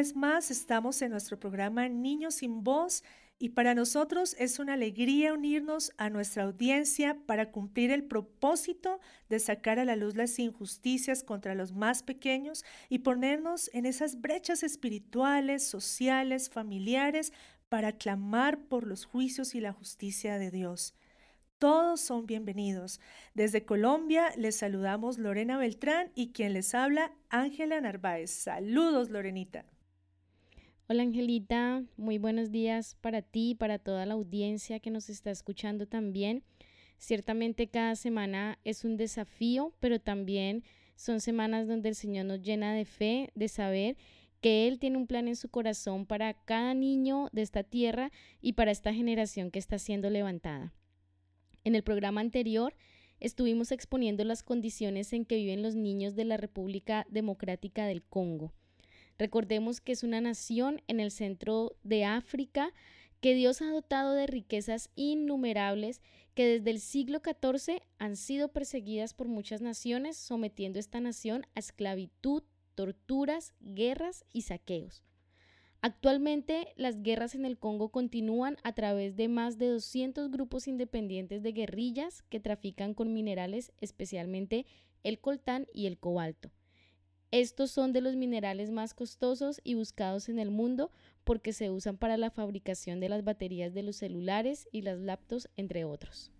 Vez más estamos en nuestro programa Niños sin Voz y para nosotros es una alegría unirnos a nuestra audiencia para cumplir el propósito de sacar a la luz las injusticias contra los más pequeños y ponernos en esas brechas espirituales, sociales, familiares para clamar por los juicios y la justicia de Dios. Todos son bienvenidos. Desde Colombia les saludamos Lorena Beltrán y quien les habla, Ángela Narváez. Saludos, Lorenita. Hola Angelita, muy buenos días para ti y para toda la audiencia que nos está escuchando también. Ciertamente cada semana es un desafío, pero también son semanas donde el Señor nos llena de fe, de saber que Él tiene un plan en su corazón para cada niño de esta tierra y para esta generación que está siendo levantada. En el programa anterior estuvimos exponiendo las condiciones en que viven los niños de la República Democrática del Congo. Recordemos que es una nación en el centro de África que Dios ha dotado de riquezas innumerables que desde el siglo XIV han sido perseguidas por muchas naciones, sometiendo esta nación a esclavitud, torturas, guerras y saqueos. Actualmente las guerras en el Congo continúan a través de más de 200 grupos independientes de guerrillas que trafican con minerales, especialmente el coltán y el cobalto. Estos son de los minerales más costosos y buscados en el mundo porque se usan para la fabricación de las baterías de los celulares y las laptops, entre otros.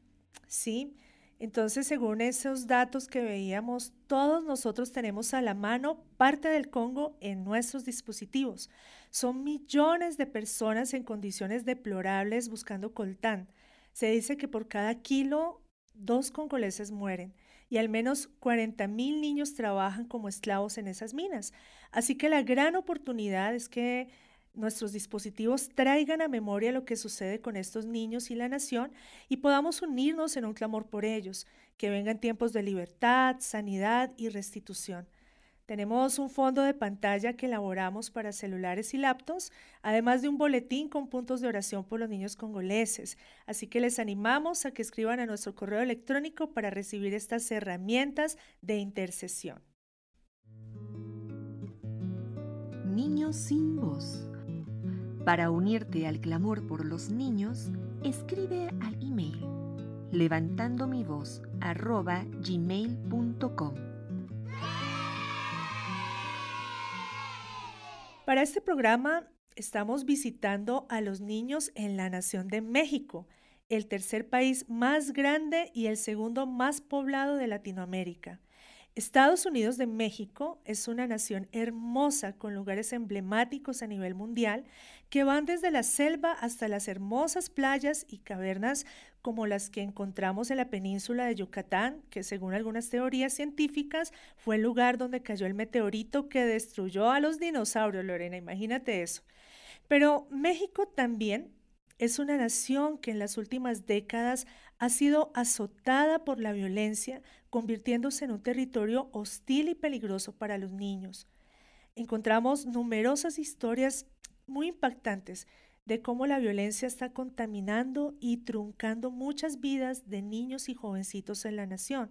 Sí, entonces, según esos datos que veíamos, todos nosotros tenemos a la mano parte del Congo en nuestros dispositivos. Son millones de personas en condiciones deplorables buscando coltán. Se dice que por cada kilo, dos congoleses mueren y al menos 40 mil niños trabajan como esclavos en esas minas. Así que la gran oportunidad es que nuestros dispositivos traigan a memoria lo que sucede con estos niños y la nación y podamos unirnos en un clamor por ellos, que vengan tiempos de libertad, sanidad y restitución. Tenemos un fondo de pantalla que elaboramos para celulares y laptops, además de un boletín con puntos de oración por los niños congoleses. Así que les animamos a que escriban a nuestro correo electrónico para recibir estas herramientas de intercesión. Niños sin voz. Para unirte al clamor por los niños, escribe al email levantando mi voz. Para este programa estamos visitando a los niños en la Nación de México, el tercer país más grande y el segundo más poblado de Latinoamérica. Estados Unidos de México es una nación hermosa con lugares emblemáticos a nivel mundial que van desde la selva hasta las hermosas playas y cavernas como las que encontramos en la península de Yucatán, que según algunas teorías científicas fue el lugar donde cayó el meteorito que destruyó a los dinosaurios, Lorena, imagínate eso. Pero México también es una nación que en las últimas décadas ha sido azotada por la violencia, convirtiéndose en un territorio hostil y peligroso para los niños. Encontramos numerosas historias muy impactantes de cómo la violencia está contaminando y truncando muchas vidas de niños y jovencitos en la nación.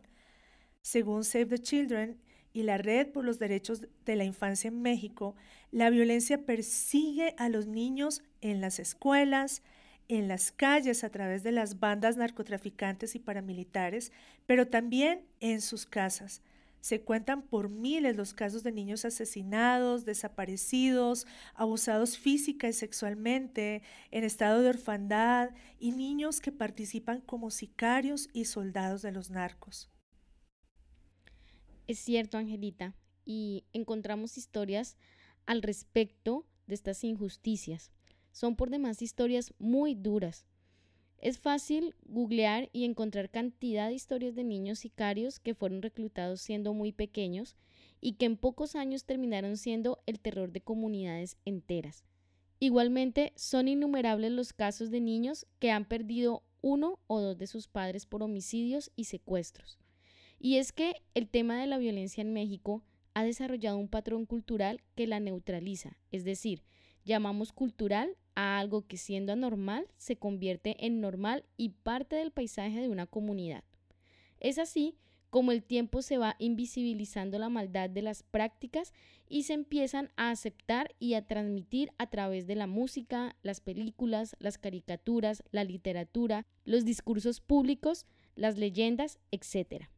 Según Save the Children y la Red por los Derechos de la Infancia en México, la violencia persigue a los niños en las escuelas, en las calles a través de las bandas narcotraficantes y paramilitares, pero también en sus casas. Se cuentan por miles los casos de niños asesinados, desaparecidos, abusados física y sexualmente, en estado de orfandad y niños que participan como sicarios y soldados de los narcos. Es cierto, Angelita, y encontramos historias al respecto de estas injusticias. Son por demás historias muy duras. Es fácil googlear y encontrar cantidad de historias de niños sicarios que fueron reclutados siendo muy pequeños y que en pocos años terminaron siendo el terror de comunidades enteras. Igualmente, son innumerables los casos de niños que han perdido uno o dos de sus padres por homicidios y secuestros. Y es que el tema de la violencia en México ha desarrollado un patrón cultural que la neutraliza, es decir, llamamos cultural a algo que siendo anormal se convierte en normal y parte del paisaje de una comunidad. Es así como el tiempo se va invisibilizando la maldad de las prácticas y se empiezan a aceptar y a transmitir a través de la música, las películas, las caricaturas, la literatura, los discursos públicos, las leyendas, etc.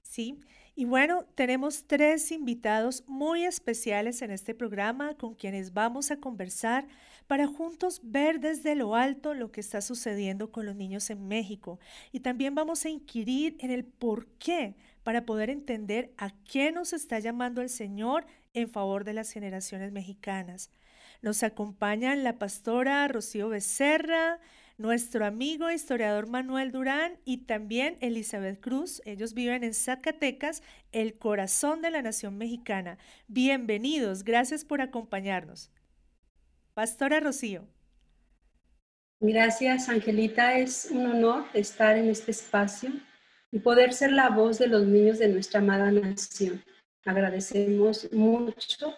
Sí, y bueno, tenemos tres invitados muy especiales en este programa con quienes vamos a conversar para juntos ver desde lo alto lo que está sucediendo con los niños en México. Y también vamos a inquirir en el por qué para poder entender a qué nos está llamando el Señor en favor de las generaciones mexicanas. Nos acompañan la pastora Rocío Becerra, nuestro amigo historiador Manuel Durán y también Elizabeth Cruz. Ellos viven en Zacatecas, el corazón de la nación mexicana. Bienvenidos, gracias por acompañarnos. Pastora Rocío. Gracias, Angelita. Es un honor estar en este espacio y poder ser la voz de los niños de nuestra amada nación. Agradecemos mucho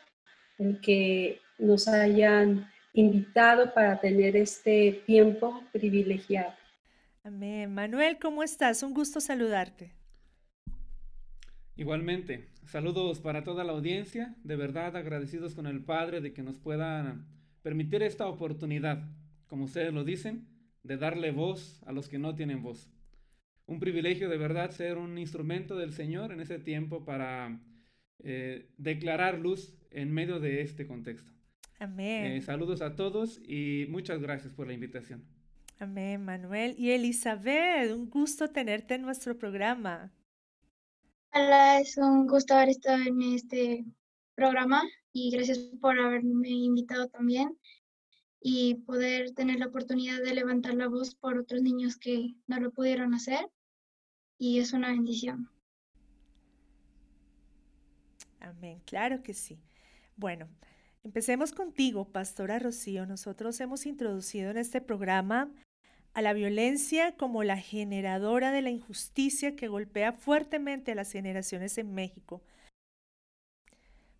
el que nos hayan invitado para tener este tiempo privilegiado. Amén. Manuel, ¿cómo estás? Un gusto saludarte. Igualmente, saludos para toda la audiencia, de verdad agradecidos con el Padre de que nos puedan permitir esta oportunidad, como ustedes lo dicen, de darle voz a los que no tienen voz. Un privilegio de verdad ser un instrumento del Señor en ese tiempo para eh, declarar luz en medio de este contexto. Amén. Eh, saludos a todos y muchas gracias por la invitación. Amén, Manuel. Y Elizabeth, un gusto tenerte en nuestro programa. Hola, es un gusto haber estado en este programa y gracias por haberme invitado también y poder tener la oportunidad de levantar la voz por otros niños que no lo pudieron hacer y es una bendición. Amén, claro que sí. Bueno, empecemos contigo, Pastora Rocío. Nosotros hemos introducido en este programa a la violencia como la generadora de la injusticia que golpea fuertemente a las generaciones en México.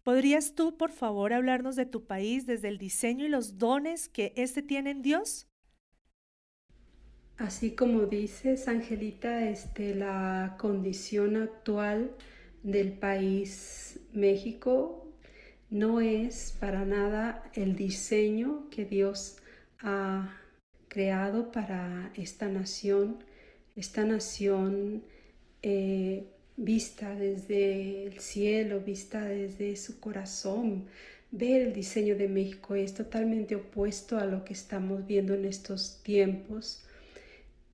¿Podrías tú, por favor, hablarnos de tu país desde el diseño y los dones que éste tiene en Dios? Así como dices, Angelita, este, la condición actual del país México no es para nada el diseño que Dios ha creado para esta nación. Esta nación eh, vista desde el cielo, vista desde su corazón. Ver el diseño de México es totalmente opuesto a lo que estamos viendo en estos tiempos.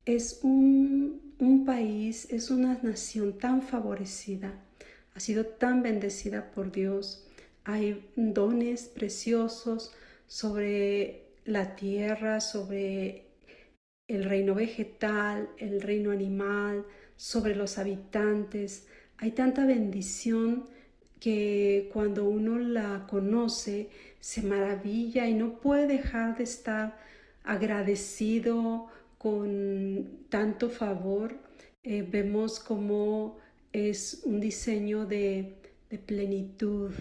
Es un, país, es una nación tan favorecida, ha sido tan bendecida por Dios. Hay dones preciosos sobre la tierra, sobre el reino vegetal, el reino animal, sobre los habitantes. Hay tanta bendición que cuando uno la conoce se maravilla y no puede dejar de estar agradecido con tanto favor. Eh, vemos como es un diseño de plenitud,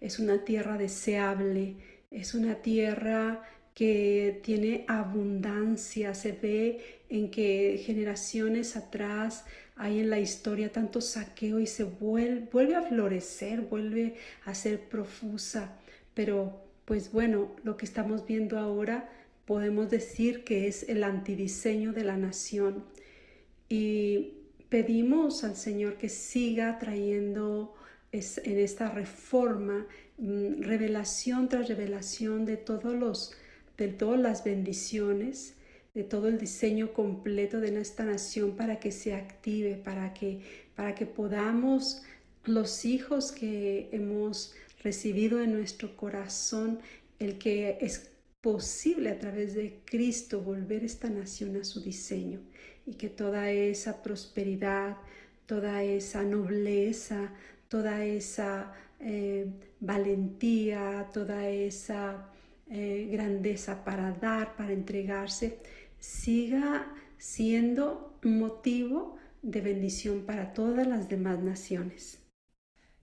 es una tierra deseable, es una tierra que tiene abundancia, se ve en que generaciones atrás hay en la historia tanto saqueo y se vuelve, a florecer, vuelve a ser profusa. Pero pues bueno, lo que estamos viendo ahora podemos decir que es el antidiseño de la nación. Y pedimos al Señor que siga trayendo en esta reforma mm, revelación tras revelación de todos los de todas las bendiciones de todo el diseño completo de nuestra nación para que se active, para que, para que podamos los hijos que hemos recibido en nuestro corazón, el que posible a través de Cristo volver esta nación a su diseño y que toda esa prosperidad, toda esa nobleza, toda esa eh, valentía, toda esa eh, grandeza para dar, para entregarse, siga siendo motivo de bendición para todas las demás naciones.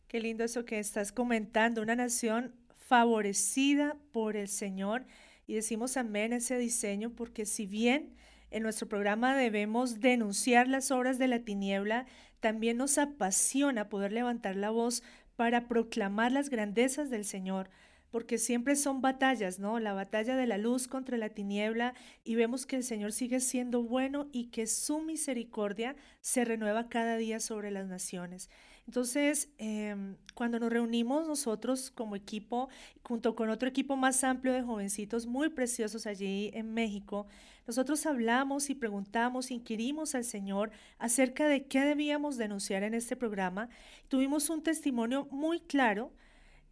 Qué lindo eso que estás comentando, una nación favorecida por el Señor y decimos amén a ese diseño porque si bien en nuestro programa debemos denunciar las obras de la tiniebla, también nos apasiona poder levantar la voz para proclamar las grandezas del Señor, porque siempre son batallas, ¿no? La batalla de la luz contra la tiniebla y vemos que el Señor sigue siendo bueno y que su misericordia se renueva cada día sobre las naciones. Entonces, em, cuando nos reunimos nosotros como equipo, junto con otro equipo más amplio de jovencitos muy preciosos allí en México, nosotros hablamos y preguntamos, inquirimos al Señor acerca de qué debíamos denunciar en este programa. Tuvimos un testimonio muy claro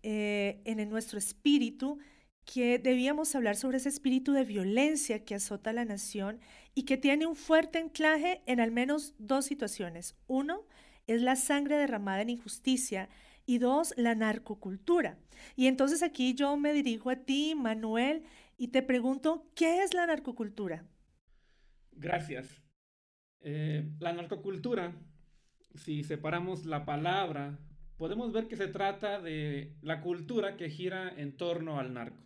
eh, en nuestro espíritu que debíamos hablar sobre ese espíritu de violencia que azota la nación y que tiene un fuerte anclaje en al menos dos situaciones. Uno, es la sangre derramada en injusticia y dos, la narcocultura. Y entonces aquí yo me dirijo a ti, Manuel, y te pregunto, ¿qué es la narcocultura? Gracias. Eh, la narcocultura, si separamos la palabra, podemos ver que se trata de la cultura que gira en torno al narco.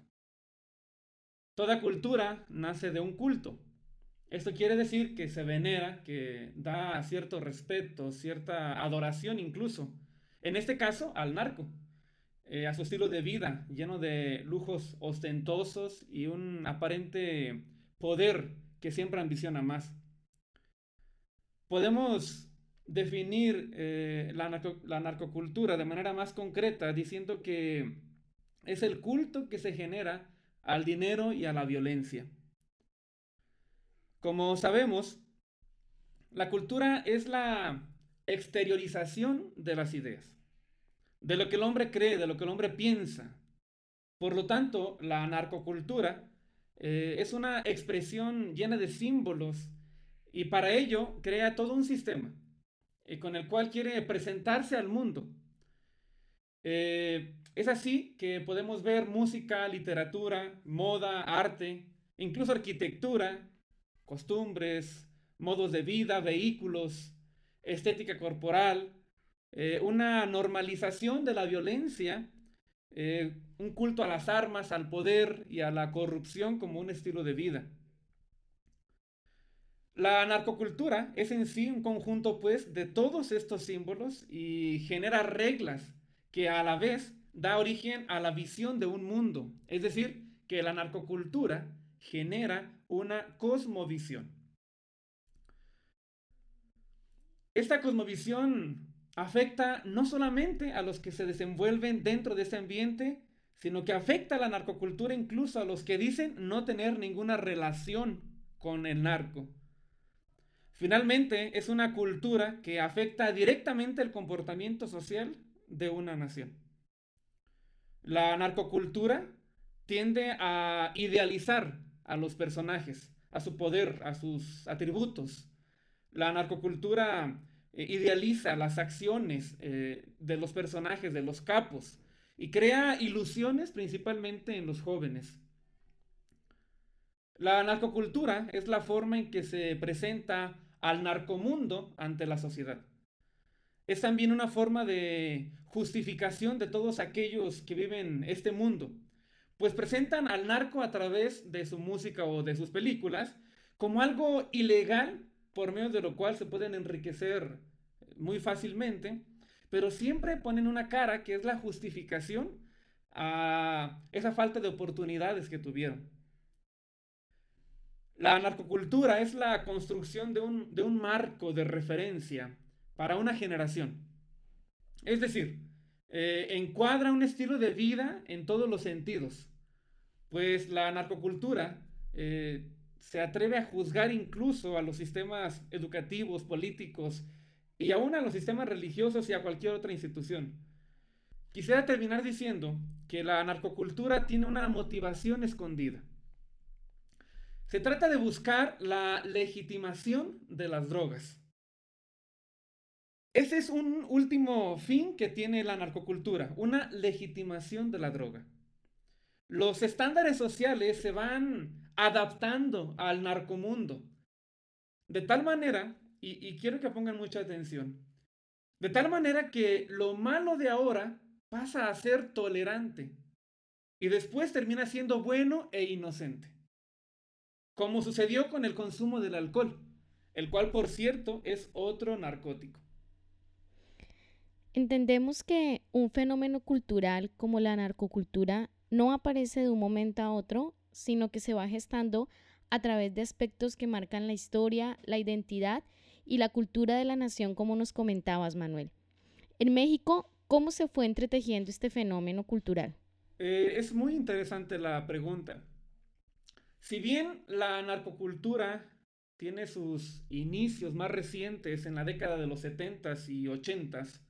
Toda cultura nace de un culto. Esto quiere decir que se venera, que da cierto respeto, cierta adoración incluso. En este caso, al narco, eh, a su estilo de vida, lleno de lujos ostentosos y un aparente poder que siempre ambiciona más. Podemos definir eh, la, la narcocultura de manera más concreta diciendo que es el culto que se genera al dinero y a la violencia. Como sabemos, la cultura es la exteriorización de las ideas, de lo que el hombre cree, de lo que el hombre piensa. Por lo tanto, la narcocultura eh, es una expresión llena de símbolos y para ello crea todo un sistema con el cual quiere presentarse al mundo. Eh, es así que podemos ver música, literatura, moda, arte, incluso arquitectura, costumbres, modos de vida, vehículos, estética corporal, eh, una normalización de la violencia, eh, un culto a las armas, al poder y a la corrupción como un estilo de vida. La narcocultura es en sí un conjunto pues de todos estos símbolos y genera reglas que a la vez da origen a la visión de un mundo. Es decir, que la narcocultura genera una cosmovisión. Esta cosmovisión afecta no solamente a los que se desenvuelven dentro de ese ambiente, sino que afecta a la narcocultura incluso a los que dicen no tener ninguna relación con el narco. Finalmente, es una cultura que afecta directamente el comportamiento social de una nación. La narcocultura tiende a idealizar a los personajes, a su poder, a sus atributos. La narcocultura eh, idealiza las acciones eh, de los personajes, de los capos, y crea ilusiones principalmente en los jóvenes. La narcocultura es la forma en que se presenta al narcomundo ante la sociedad. Es también una forma de justificación de todos aquellos que viven este mundo, pues presentan al narco a través de su música o de sus películas como algo ilegal por medio de lo cual se pueden enriquecer muy fácilmente, pero siempre ponen una cara que es la justificación a esa falta de oportunidades que tuvieron. La narcocultura es la construcción de un, de un marco de referencia para una generación. Es decir, eh, encuadra un estilo de vida en todos los sentidos, pues la narcocultura eh, se atreve a juzgar incluso a los sistemas educativos, políticos y aún a los sistemas religiosos y a cualquier otra institución. Quisiera terminar diciendo que la narcocultura tiene una motivación escondida. Se trata de buscar la legitimación de las drogas. Ese es un último fin que tiene la narcocultura, una legitimación de la droga. Los estándares sociales se van adaptando al narcomundo. De tal manera, y, quiero que pongan mucha atención, de tal manera que lo malo de ahora pasa a ser tolerante y después termina siendo bueno e inocente. Como sucedió con el consumo del alcohol, el cual por cierto es otro narcótico. Entendemos que un fenómeno cultural como la narcocultura no aparece de un momento a otro, sino que se va gestando a través de aspectos que marcan la historia, la identidad y la cultura de la nación, como nos comentabas, Manuel. En México, ¿cómo se fue entretejiendo este fenómeno cultural? Eh, es muy interesante la pregunta. Si bien la narcocultura tiene sus inicios más recientes en la década de los 70s y 80s,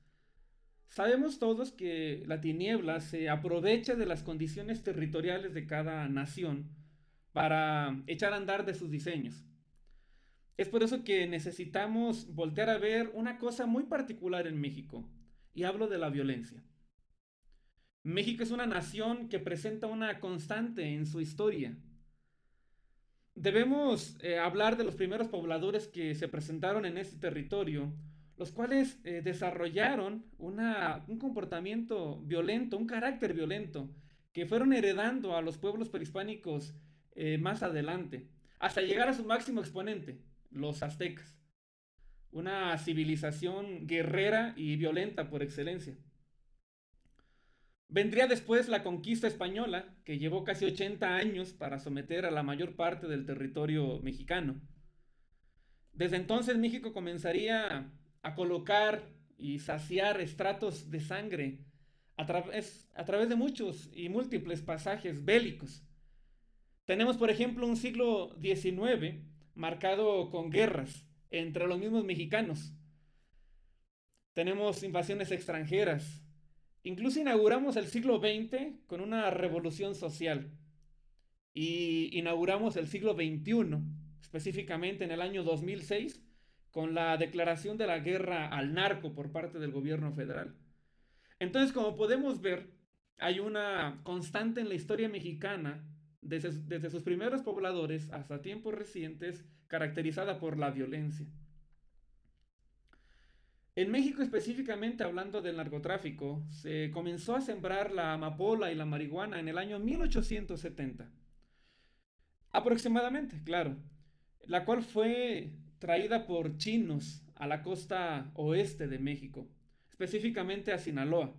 Sabemos todos que la tiniebla se aprovecha de las condiciones territoriales de cada nación para echar a andar de sus diseños. Es por eso que necesitamos voltear a ver una cosa muy particular en México, y hablo de la violencia. México es una nación que presenta una constante en su historia. Debemos eh, hablar de los primeros pobladores que se presentaron en este territorio los cuales eh, desarrollaron un comportamiento violento, un carácter violento, que fueron heredando a los pueblos prehispánicos eh, más adelante, hasta llegar a su máximo exponente, los aztecas. Una civilización guerrera y violenta por excelencia. Vendría después la conquista española, que llevó casi 80 años para someter a la mayor parte del territorio mexicano. Desde entonces México comenzaría a colocar y saciar estratos de sangre a, través, a través de muchos y múltiples pasajes bélicos. Tenemos, por ejemplo, un siglo XIX marcado con guerras entre los mismos mexicanos. Tenemos invasiones extranjeras. Incluso inauguramos el siglo XX con una revolución social. Y inauguramos el siglo XXI, específicamente en el año 2006, con la declaración de la guerra al narco por parte del gobierno federal. Entonces, como podemos ver, hay una constante en la historia mexicana, desde, sus primeros pobladores hasta tiempos recientes, caracterizada por la violencia. En México específicamente, hablando del narcotráfico, se comenzó a sembrar la amapola y la marihuana en el año 1870. Aproximadamente, claro. La cual fue traída por chinos a la costa oeste de México, específicamente a Sinaloa,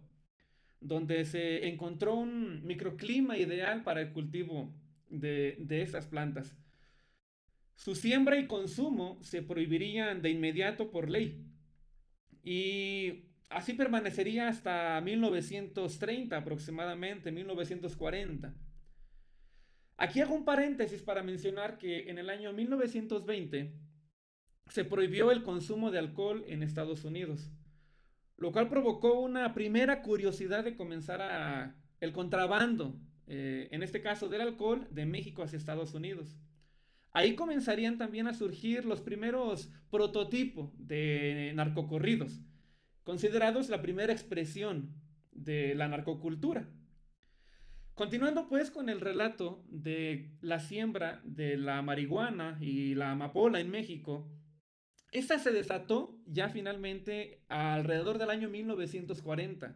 donde se encontró un microclima ideal para el cultivo de, de estas plantas. Su siembra y consumo se prohibirían de inmediato por ley. Y así permanecería hasta 1930 aproximadamente, 1940. Aquí hago un paréntesis para mencionar que en el año 1920 se prohibió el consumo de alcohol en Estados Unidos, lo cual provocó una primera curiosidad de comenzar a, el contrabando, eh, en este caso del alcohol, de México hacia Estados Unidos. Ahí comenzarían también a surgir los primeros prototipos de narcocorridos, considerados la primera expresión de la narcocultura. Continuando pues con el relato de la siembra de la marihuana y la amapola en México, esta se desató ya finalmente alrededor del año 1940.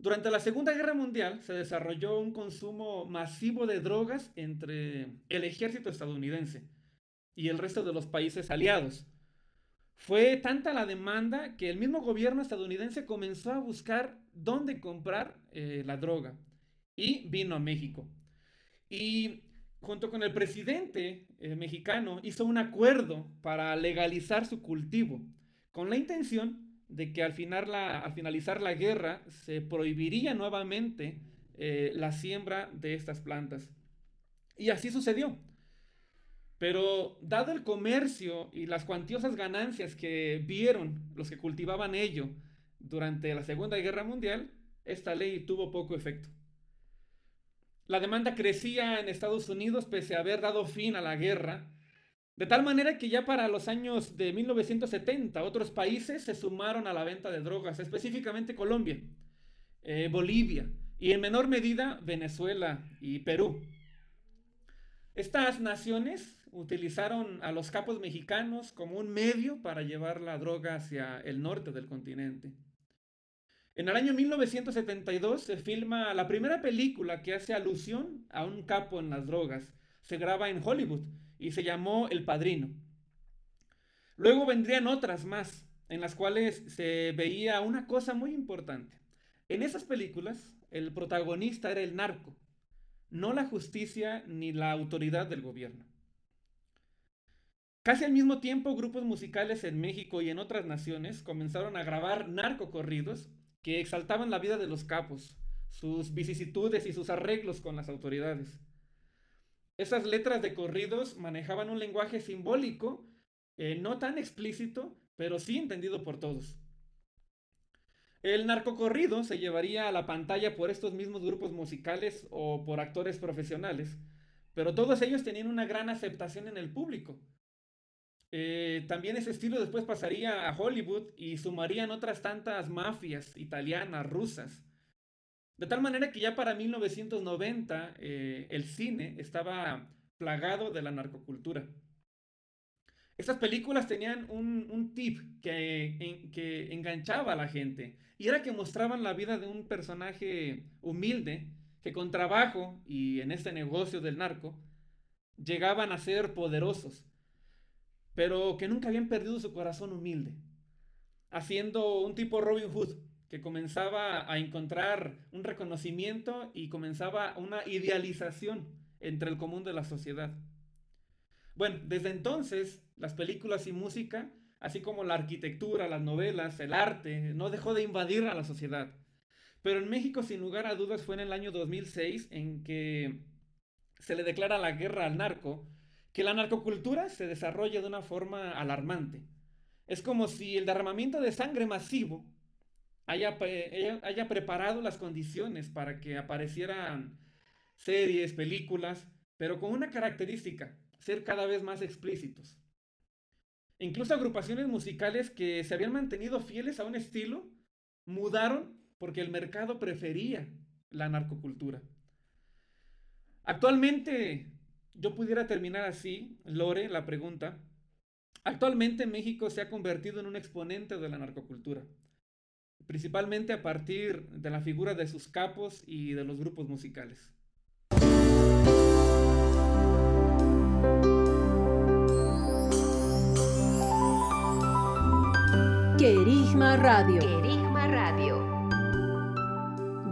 Durante la Segunda Guerra Mundial se desarrolló un consumo masivo de drogas entre el ejército estadounidense y el resto de los países aliados. Fue tanta la demanda que el mismo gobierno estadounidense comenzó a buscar dónde comprar eh, la droga y vino a México. Y junto con el presidente eh, mexicano, hizo un acuerdo para legalizar su cultivo, con la intención de que al, al finalizar la guerra se prohibiría nuevamente eh, la siembra de estas plantas. Y así sucedió. Pero dado el comercio y las cuantiosas ganancias que vieron los que cultivaban ello durante la Segunda Guerra Mundial, esta ley tuvo poco efecto. La demanda crecía en Estados Unidos pese a haber dado fin a la guerra, de tal manera que ya para los años de 1970 otros países se sumaron a la venta de drogas, específicamente Colombia, eh, Bolivia y en menor medida Venezuela y Perú. Estas naciones utilizaron a los capos mexicanos como un medio para llevar la droga hacia el norte del continente. En el año 1972 se filma la primera película que hace alusión a un capo en las drogas. Se graba en Hollywood y se llamó El Padrino. Luego vendrían otras más, en las cuales se veía una cosa muy importante. En esas películas, el protagonista era el narco, no la justicia ni la autoridad del gobierno. Casi al mismo tiempo, grupos musicales en México y en otras naciones comenzaron a grabar narcocorridos que exaltaban la vida de los capos, sus vicisitudes y sus arreglos con las autoridades. Esas letras de corridos manejaban un lenguaje simbólico, eh, no tan explícito, pero sí entendido por todos. El narcocorrido se llevaría a la pantalla por estos mismos grupos musicales o por actores profesionales, pero todos ellos tenían una gran aceptación en el público. Eh, también ese estilo después pasaría a Hollywood y sumarían otras tantas mafias italianas, rusas. De tal manera que ya para 1990 eh, el cine estaba plagado de la narcocultura. Estas películas tenían un, tip que, que enganchaba a la gente y era que mostraban la vida de un personaje humilde que con trabajo y en este negocio del narco llegaban a ser poderosos, pero que nunca habían perdido su corazón humilde, haciendo un tipo Robin Hood que comenzaba a encontrar un reconocimiento y comenzaba una idealización entre el común de la sociedad. Bueno, desde entonces las películas y música, así como la arquitectura, las novelas, el arte, no dejó de invadir a la sociedad. Pero en México, sin lugar a dudas, fue en el año 2006 en que se le declara la guerra al narco, que la narcocultura se desarrolla de una forma alarmante. Es como si el derramamiento de sangre masivo haya, haya preparado las condiciones para que aparecieran series, películas, pero con una característica, ser cada vez más explícitos. Incluso agrupaciones musicales que se habían mantenido fieles a un estilo mudaron porque el mercado prefería la narcocultura. Actualmente, yo pudiera terminar así, Lore, la pregunta. Actualmente México se ha convertido en un exponente de la narcocultura, principalmente a partir de la figura de sus capos y de los grupos musicales. Querigma Radio. Querigma Radio.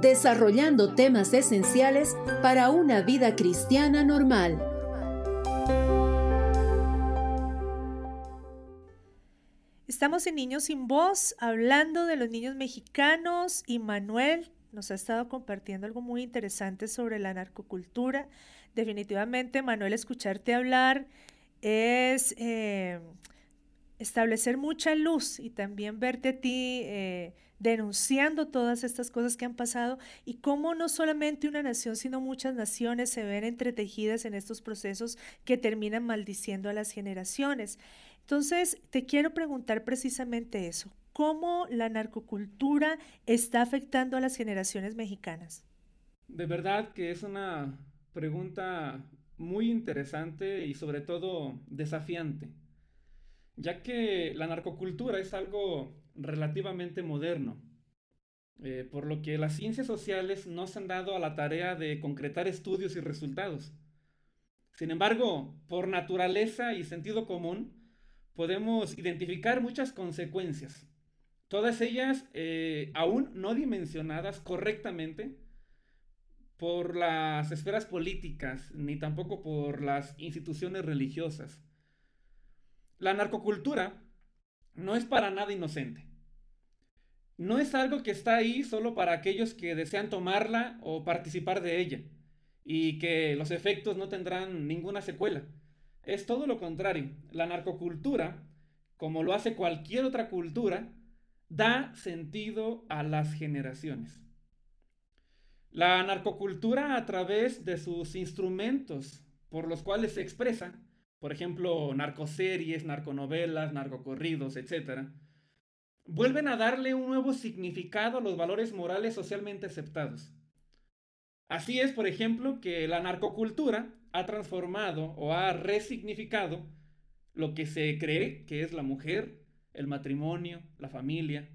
Desarrollando temas esenciales para una vida cristiana normal. Estamos en Niños sin Voz hablando de los niños mexicanos y Manuel nos ha estado compartiendo algo muy interesante sobre la narcocultura. Definitivamente, Manuel, escucharte hablar es eh, establecer mucha luz y también verte a ti eh, denunciando todas estas cosas que han pasado y cómo no solamente una nación, sino muchas naciones se ven entretejidas en estos procesos que terminan maldiciendo a las generaciones. Entonces, te quiero preguntar precisamente eso. ¿Cómo la narcocultura está afectando a las generaciones mexicanas? De verdad que es una pregunta muy interesante y sobre todo desafiante ya que la narcocultura es algo relativamente moderno, eh, por lo que las ciencias sociales no se han dado a la tarea de concretar estudios y resultados. Sin embargo, por naturaleza y sentido común, podemos identificar muchas consecuencias, todas ellas eh, aún no dimensionadas correctamente por las esferas políticas ni tampoco por las instituciones religiosas. La narcocultura no es para nada inocente. No es algo que está ahí solo para aquellos que desean tomarla o participar de ella y que los efectos no tendrán ninguna secuela. Es todo lo contrario. La narcocultura, como lo hace cualquier otra cultura, da sentido a las generaciones. La narcocultura a través de sus instrumentos por los cuales se expresa, por ejemplo, narcoseries, narconovelas, narcocorridos, etc., vuelven a darle un nuevo significado a los valores morales socialmente aceptados. Así es, por ejemplo, que la narcocultura ha transformado o ha resignificado lo que se cree que es la mujer, el matrimonio, la familia,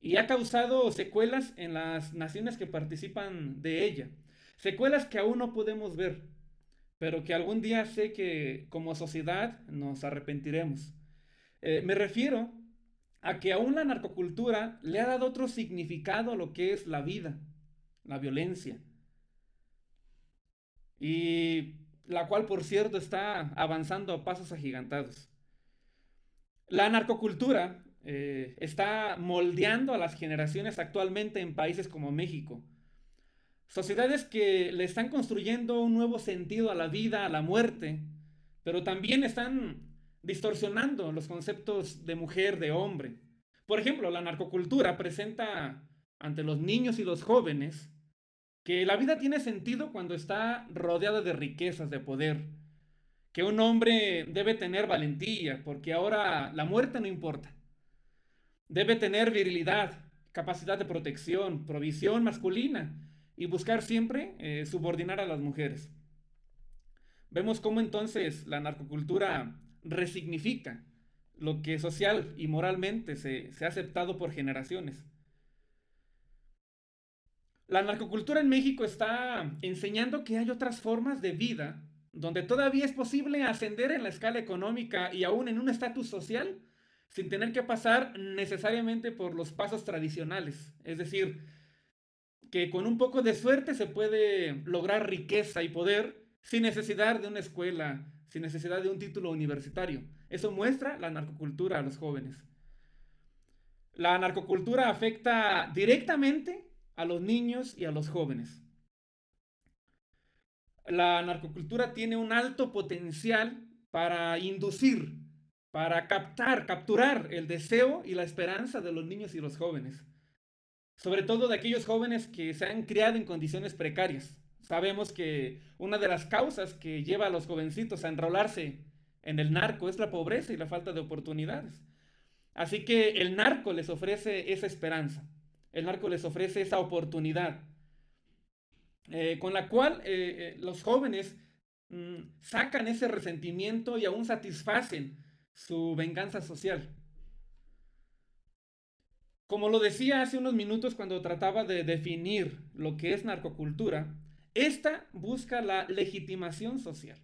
y ha causado secuelas en las naciones que participan de ella. Secuelas que aún no podemos ver, pero que algún día sé que como sociedad nos arrepentiremos. Eh, me refiero a que aún la narcocultura le ha dado otro significado a lo que es la vida, la violencia. Y la cual, por cierto, está avanzando a pasos agigantados. La narcocultura eh, está moldeando a las generaciones actualmente en países como México. Sociedades que le están construyendo un nuevo sentido a la vida, a la muerte, pero también están distorsionando los conceptos de mujer, de hombre. Por ejemplo, la narcocultura presenta ante los niños y los jóvenes que la vida tiene sentido cuando está rodeada de riquezas, de poder, que un hombre debe tener valentía, porque ahora la muerte no importa. Debe tener virilidad, capacidad de protección, provisión masculina y buscar siempre eh, subordinar a las mujeres. Vemos cómo entonces la narcocultura resignifica lo que social y moralmente se, se ha aceptado por generaciones. La narcocultura en México está enseñando que hay otras formas de vida donde todavía es posible ascender en la escala económica y aún en un estatus social sin tener que pasar necesariamente por los pasos tradicionales. Es decir, que con un poco de suerte se puede lograr riqueza y poder sin necesidad de una escuela, sin necesidad de un título universitario. Eso muestra la narcocultura a los jóvenes. La narcocultura afecta directamente a los niños y a los jóvenes. La narcocultura tiene un alto potencial para inducir, para captar, capturar el deseo y la esperanza de los niños y los jóvenes. Sobre todo de aquellos jóvenes que se han criado en condiciones precarias. Sabemos que una de las causas que lleva a los jovencitos a enrolarse en el narco es la pobreza y la falta de oportunidades. Así que el narco les ofrece esa esperanza. El narco les ofrece esa oportunidad eh, con la cual eh, eh, los jóvenes mm, sacan ese resentimiento y aún satisfacen su venganza social. Como lo decía hace unos minutos cuando trataba de definir lo que es narcocultura, esta busca la legitimación social.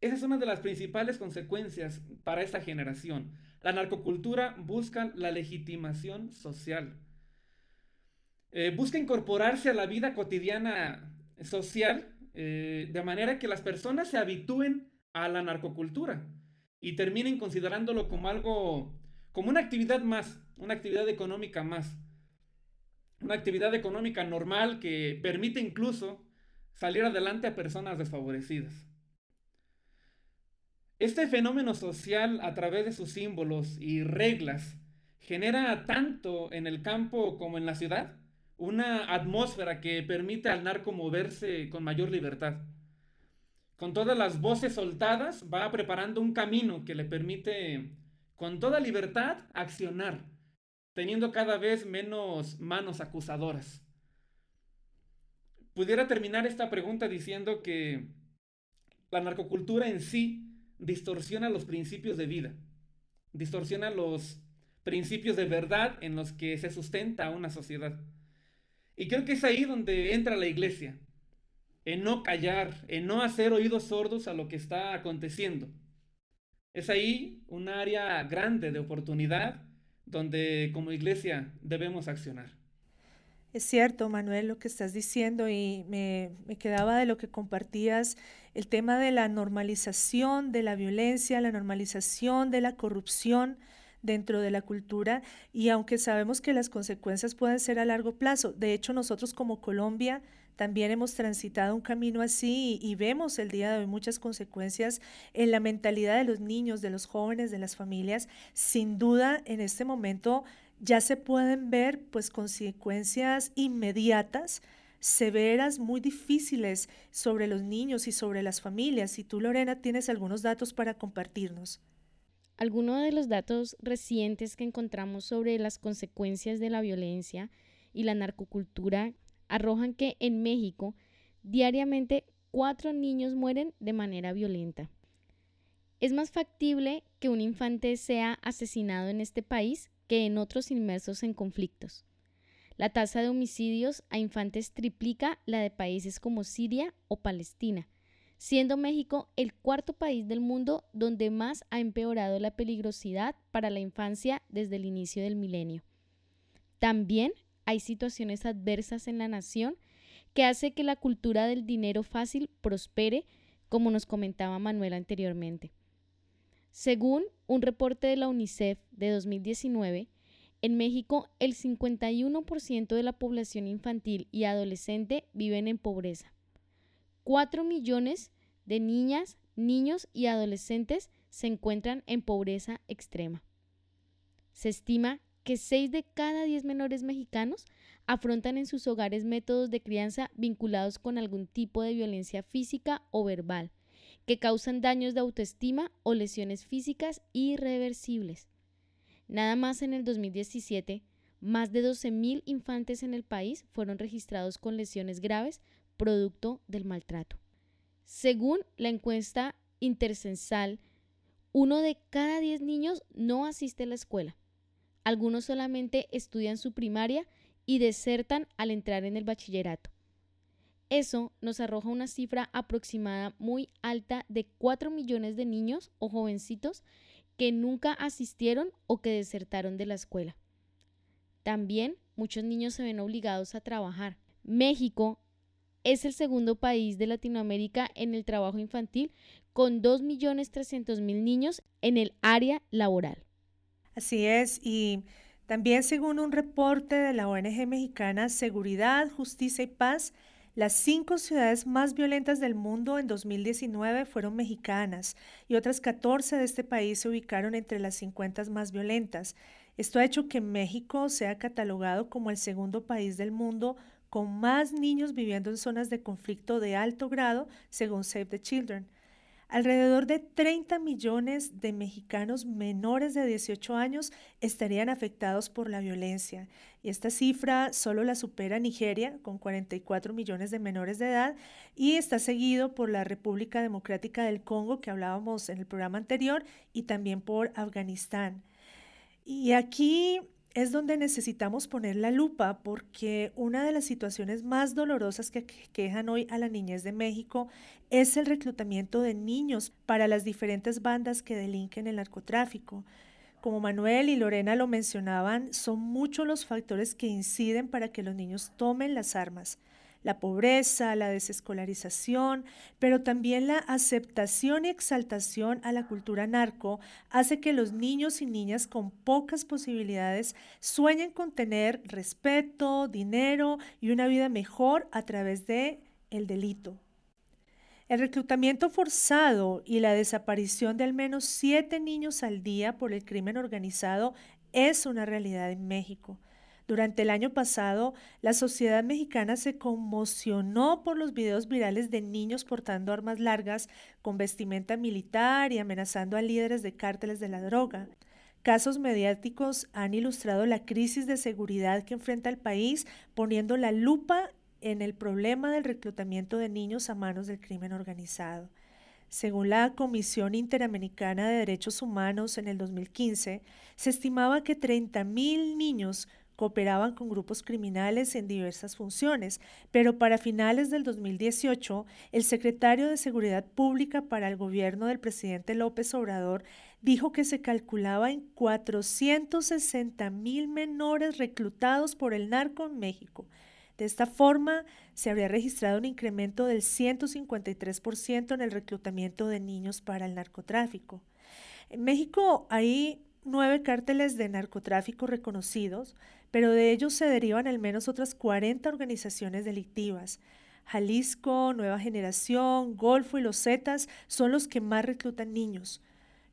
Esa es una de las principales consecuencias para esta generación. La narcocultura busca la legitimación social. Eh, busca incorporarse a la vida cotidiana social eh, de manera que las personas se habitúen a la narcocultura y terminen considerándolo como algo, como una actividad más, una actividad económica más, una actividad económica normal que permite incluso salir adelante a personas desfavorecidas. Este fenómeno social a través de sus símbolos y reglas genera tanto en el campo como en la ciudad una atmósfera que permite al narco moverse con mayor libertad. Con todas las voces soltadas, va preparando un camino que le permite, con toda libertad, accionar, teniendo cada vez menos manos acusadoras. Pudiera terminar esta pregunta diciendo que la narcocultura en sí distorsiona los principios de vida, distorsiona los principios de verdad en los que se sustenta una sociedad. Y creo que es ahí donde entra la iglesia, en no callar, en no hacer oídos sordos a lo que está aconteciendo. Es ahí un área grande de oportunidad donde como iglesia debemos accionar. Es cierto, Manuel, lo que estás diciendo y me, me, quedaba de lo que compartías, el tema de la normalización de la violencia, la normalización de la corrupción dentro de la cultura y aunque sabemos que las consecuencias pueden ser a largo plazo, de hecho nosotros como Colombia también hemos transitado un camino así y, vemos el día de hoy muchas consecuencias en la mentalidad de los niños, de los jóvenes, de las familias. Sin duda, en este momento ya se pueden ver pues consecuencias inmediatas severas, muy difíciles sobre los niños y sobre las familias. Y tú, Lorena, tienes algunos datos para compartirnos. Algunos de los datos recientes que encontramos sobre las consecuencias de la violencia y la narcocultura arrojan que en México diariamente cuatro niños mueren de manera violenta. Es más factible que un infante sea asesinado en este país que en otros inmersos en conflictos. La tasa de homicidios a infantes triplica la de países como Siria o Palestina, siendo México el cuarto país del mundo donde más ha empeorado la peligrosidad para la infancia desde el inicio del milenio. También hay situaciones adversas en la nación que hace que la cultura del dinero fácil prospere, como nos comentaba Manuel anteriormente. Según un reporte de la UNICEF de 2019, en México el 51% de la población infantil y adolescente viven en pobreza. 4 millones de niñas, niños y adolescentes se encuentran en pobreza extrema. Se estima que 6 de cada 10 menores mexicanos afrontan en sus hogares métodos de crianza vinculados con algún tipo de violencia física o verbal, que causan daños de autoestima o lesiones físicas irreversibles. Nada más en el 2017, más de 12.000 infantes en el país fueron registrados con lesiones graves producto del maltrato. Según la encuesta intercensal, uno de cada 10 niños no asiste a la escuela. Algunos solamente estudian su primaria y desertan al entrar en el bachillerato. Eso nos arroja una cifra aproximada muy alta de 4 millones de niños o jovencitos que nunca asistieron o que desertaron de la escuela. También muchos niños se ven obligados a trabajar. México es el segundo país de Latinoamérica en el trabajo infantil con 2.300.000 niños en el área laboral. Así es, y también según un reporte de la ONG mexicana Seguridad, Justicia y Paz, las cinco ciudades más violentas del mundo en 2019 fueron mexicanas y otras 14 de este país se ubicaron entre las 50 más violentas. Esto ha hecho que México sea catalogado como el segundo país del mundo con más niños viviendo en zonas de conflicto de alto grado, según Save the Children. Alrededor de 30 millones de mexicanos menores de 18 años estarían afectados por la violencia y esta cifra solo la supera Nigeria con 44 millones de menores de edad y está seguido por la República Democrática del Congo que hablábamos en el programa anterior y también por Afganistán. Y aquí es donde necesitamos poner la lupa porque una de las situaciones más dolorosas que quejan hoy a la niñez de México es el reclutamiento de niños para las diferentes bandas que delinquen el narcotráfico. Como Manuel y Lorena lo mencionaban, son muchos los factores que inciden para que los niños tomen las armas la pobreza, la desescolarización, pero también la aceptación y exaltación a la cultura narco hace que los niños y niñas con pocas posibilidades sueñen con tener respeto, dinero y una vida mejor a través de el delito. El reclutamiento forzado y la desaparición de al menos siete niños al día por el crimen organizado es una realidad en México. Durante el año pasado, la sociedad mexicana se conmocionó por los videos virales de niños portando armas largas con vestimenta militar y amenazando a líderes de cárteles de la droga. Casos mediáticos han ilustrado la crisis de seguridad que enfrenta el país, poniendo la lupa en el problema del reclutamiento de niños a manos del crimen organizado. Según la Comisión Interamericana de Derechos Humanos en el 2015, se estimaba que 30.000 niños cooperaban con grupos criminales en diversas funciones, pero para finales del 2018, el secretario de Seguridad Pública para el gobierno del presidente López Obrador dijo que se calculaba en 460 mil menores reclutados por el narco en México. De esta forma, se habría registrado un incremento del 153% en el reclutamiento de niños para el narcotráfico. En México hay nueve cárteles de narcotráfico reconocidos, pero de ellos se derivan al menos otras 40 organizaciones delictivas. Jalisco, Nueva Generación, Golfo y los Zetas son los que más reclutan niños.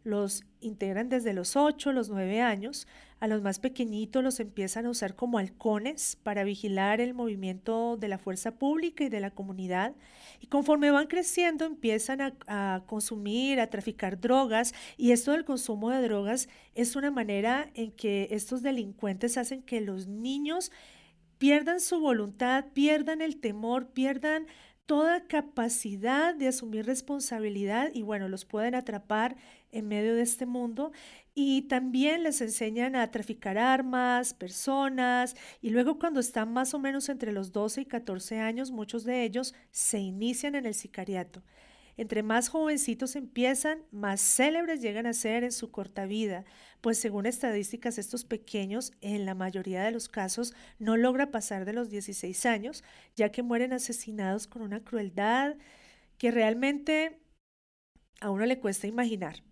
Los integran desde los 8, los 9 años. A los más pequeñitos los empiezan a usar como halcones para vigilar el movimiento de la fuerza pública y de la comunidad. Y conforme van creciendo empiezan a, a, consumir, a traficar drogas. Y esto del consumo de drogas es una manera en que estos delincuentes hacen que los niños pierdan su voluntad, pierdan el temor, pierdan toda capacidad de asumir responsabilidad y bueno, los pueden atrapar en medio de este mundo y también les enseñan a traficar armas, personas y luego cuando están más o menos entre los 12 y 14 años, muchos de ellos se inician en el sicariato. Entre más jovencitos empiezan, más célebres llegan a ser en su corta vida, pues según estadísticas estos pequeños en la mayoría de los casos no logra pasar de los 16 años, ya que mueren asesinados con una crueldad que realmente a uno le cuesta imaginar.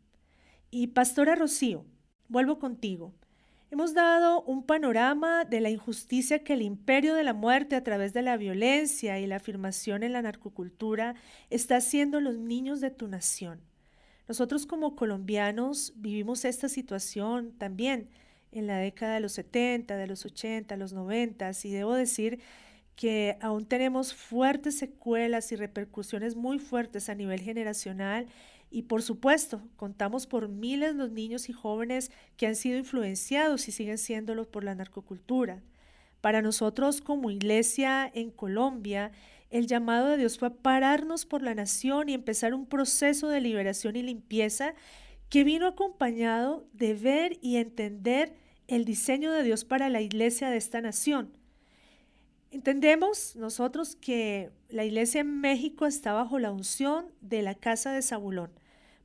Y Pastora Rocío, vuelvo contigo. Hemos dado un panorama de la injusticia que el imperio de la muerte a través de la violencia y la afirmación en la narcocultura está haciendo los niños de tu nación. Nosotros como colombianos vivimos esta situación también en la década de los 70, de los 80, los 90 y debo decir que aún tenemos fuertes secuelas y repercusiones muy fuertes a nivel generacional y por supuesto, contamos por miles los niños y jóvenes que han sido influenciados y siguen siéndolo por la narcocultura. Para nosotros como iglesia en Colombia, el llamado de Dios fue pararnos por la nación y empezar un proceso de liberación y limpieza que vino acompañado de ver y entender el diseño de Dios para la iglesia de esta nación. Entendemos nosotros que la iglesia en México está bajo la unción de la casa de Zabulón.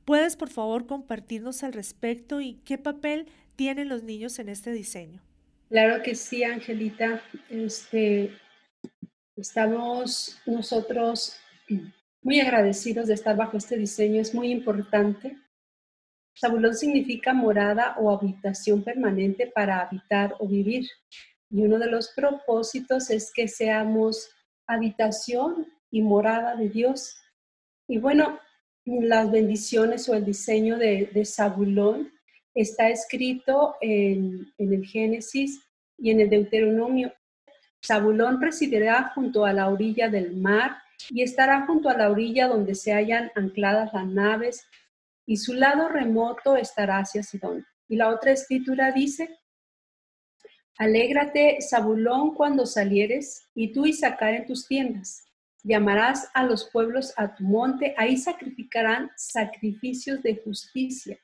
¿Puedes por favor compartirnos al respecto y qué papel tienen los niños en este diseño? Claro que sí, Angelita. Este, estamos nosotros muy agradecidos de estar bajo este diseño. Es muy importante. Zabulón significa morada o habitación permanente para habitar o vivir. Y uno de los propósitos es que seamos habitación y morada de Dios. Y bueno, las bendiciones o el diseño de, de Zabulón está escrito en, en, el Génesis y en el Deuteronomio. Zabulón residirá junto a la orilla del mar y estará junto a la orilla donde se hallan ancladas las naves y su lado remoto estará hacia Sidón. Y la otra escritura dice, Alégrate, Zabulón, cuando salieres, y tú Isaacar en tus tiendas. Llamarás a los pueblos a tu monte, ahí sacrificarán sacrificios de justicia,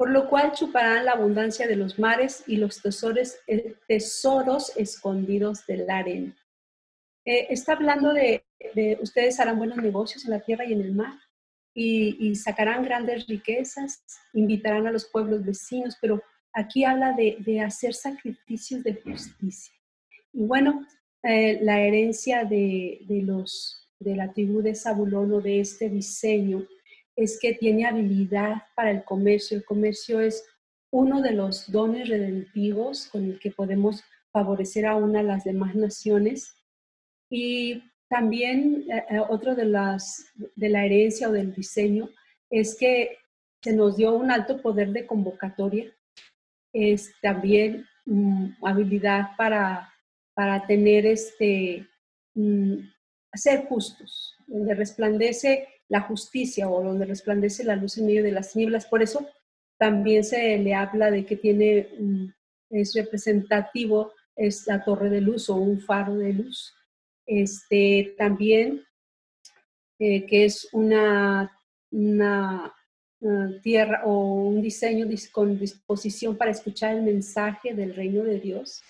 por lo cual chuparán la abundancia de los mares y los tesoros, eh, tesoros escondidos del arena. Eh, está hablando de, ustedes harán buenos negocios en la tierra y en el mar, y, y sacarán grandes riquezas, invitarán a los pueblos vecinos, pero aquí habla de, hacer sacrificios de justicia. Y bueno, eh, la herencia de, los, de la tribu de Zabulón o de este diseño es que tiene habilidad para el comercio. El comercio es uno de los dones redentivos con el que podemos favorecer a una de las demás naciones. Y también eh, eh, otro de, las, de la herencia o del diseño es que se nos dio un alto poder de convocatoria es también mm, habilidad para, para tener este, mm, ser justos, donde resplandece la justicia o donde resplandece la luz en medio de las nieblas. Por eso también se le habla de que tiene, es representativo, es la torre de luz o un faro de luz. Este, también eh, que es una, una tierra o un diseño con disposición para escuchar el mensaje del reino de Dios.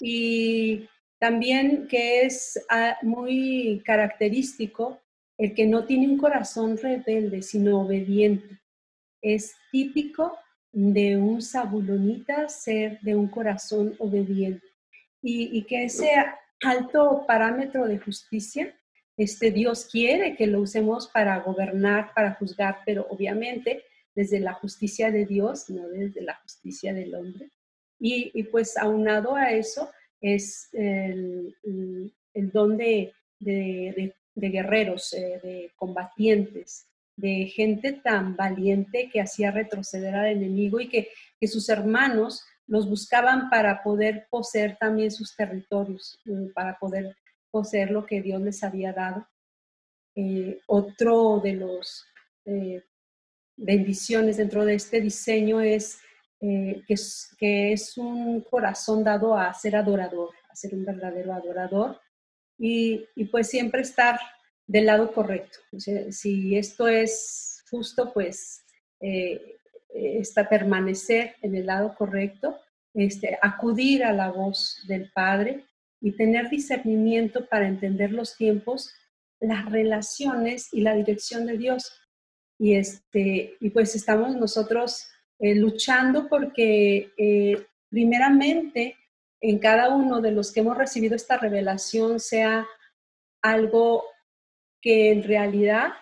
Y también que es ah, muy característico el que no tiene un corazón rebelde, sino obediente. Es típico de un sabulonita ser de un corazón obediente. Y, y que ese alto parámetro de justicia este, Dios quiere que lo usemos para gobernar, para juzgar, pero obviamente desde la justicia de Dios, no desde la justicia del hombre. Y, pues aunado a eso es el, don de, guerreros, eh, de combatientes, de gente tan valiente que hacía retroceder al enemigo y que, que sus hermanos los buscaban para poder poseer también sus territorios, eh, para poder poseer lo que Dios les había dado. Eh, otro de los bendiciones dentro de este diseño es, que es que es un corazón dado a ser adorador, a ser un verdadero adorador y, pues siempre estar del lado correcto. si esto es justo, pues está permanecer en el lado correcto, este, acudir a la voz del Padre y tener discernimiento para entender los tiempos, las relaciones y la dirección de Dios. Y, este, y pues estamos nosotros eh, luchando porque eh, primeramente en cada uno de los que hemos recibido esta revelación sea algo que en realidad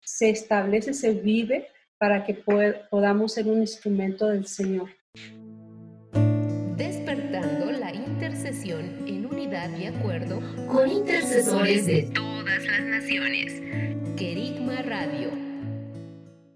se establece, se vive para que podamos ser un instrumento del Señor. Despertando la intercesión en unidad y acuerdo con intercesores de todas las naciones. Querigma Radio.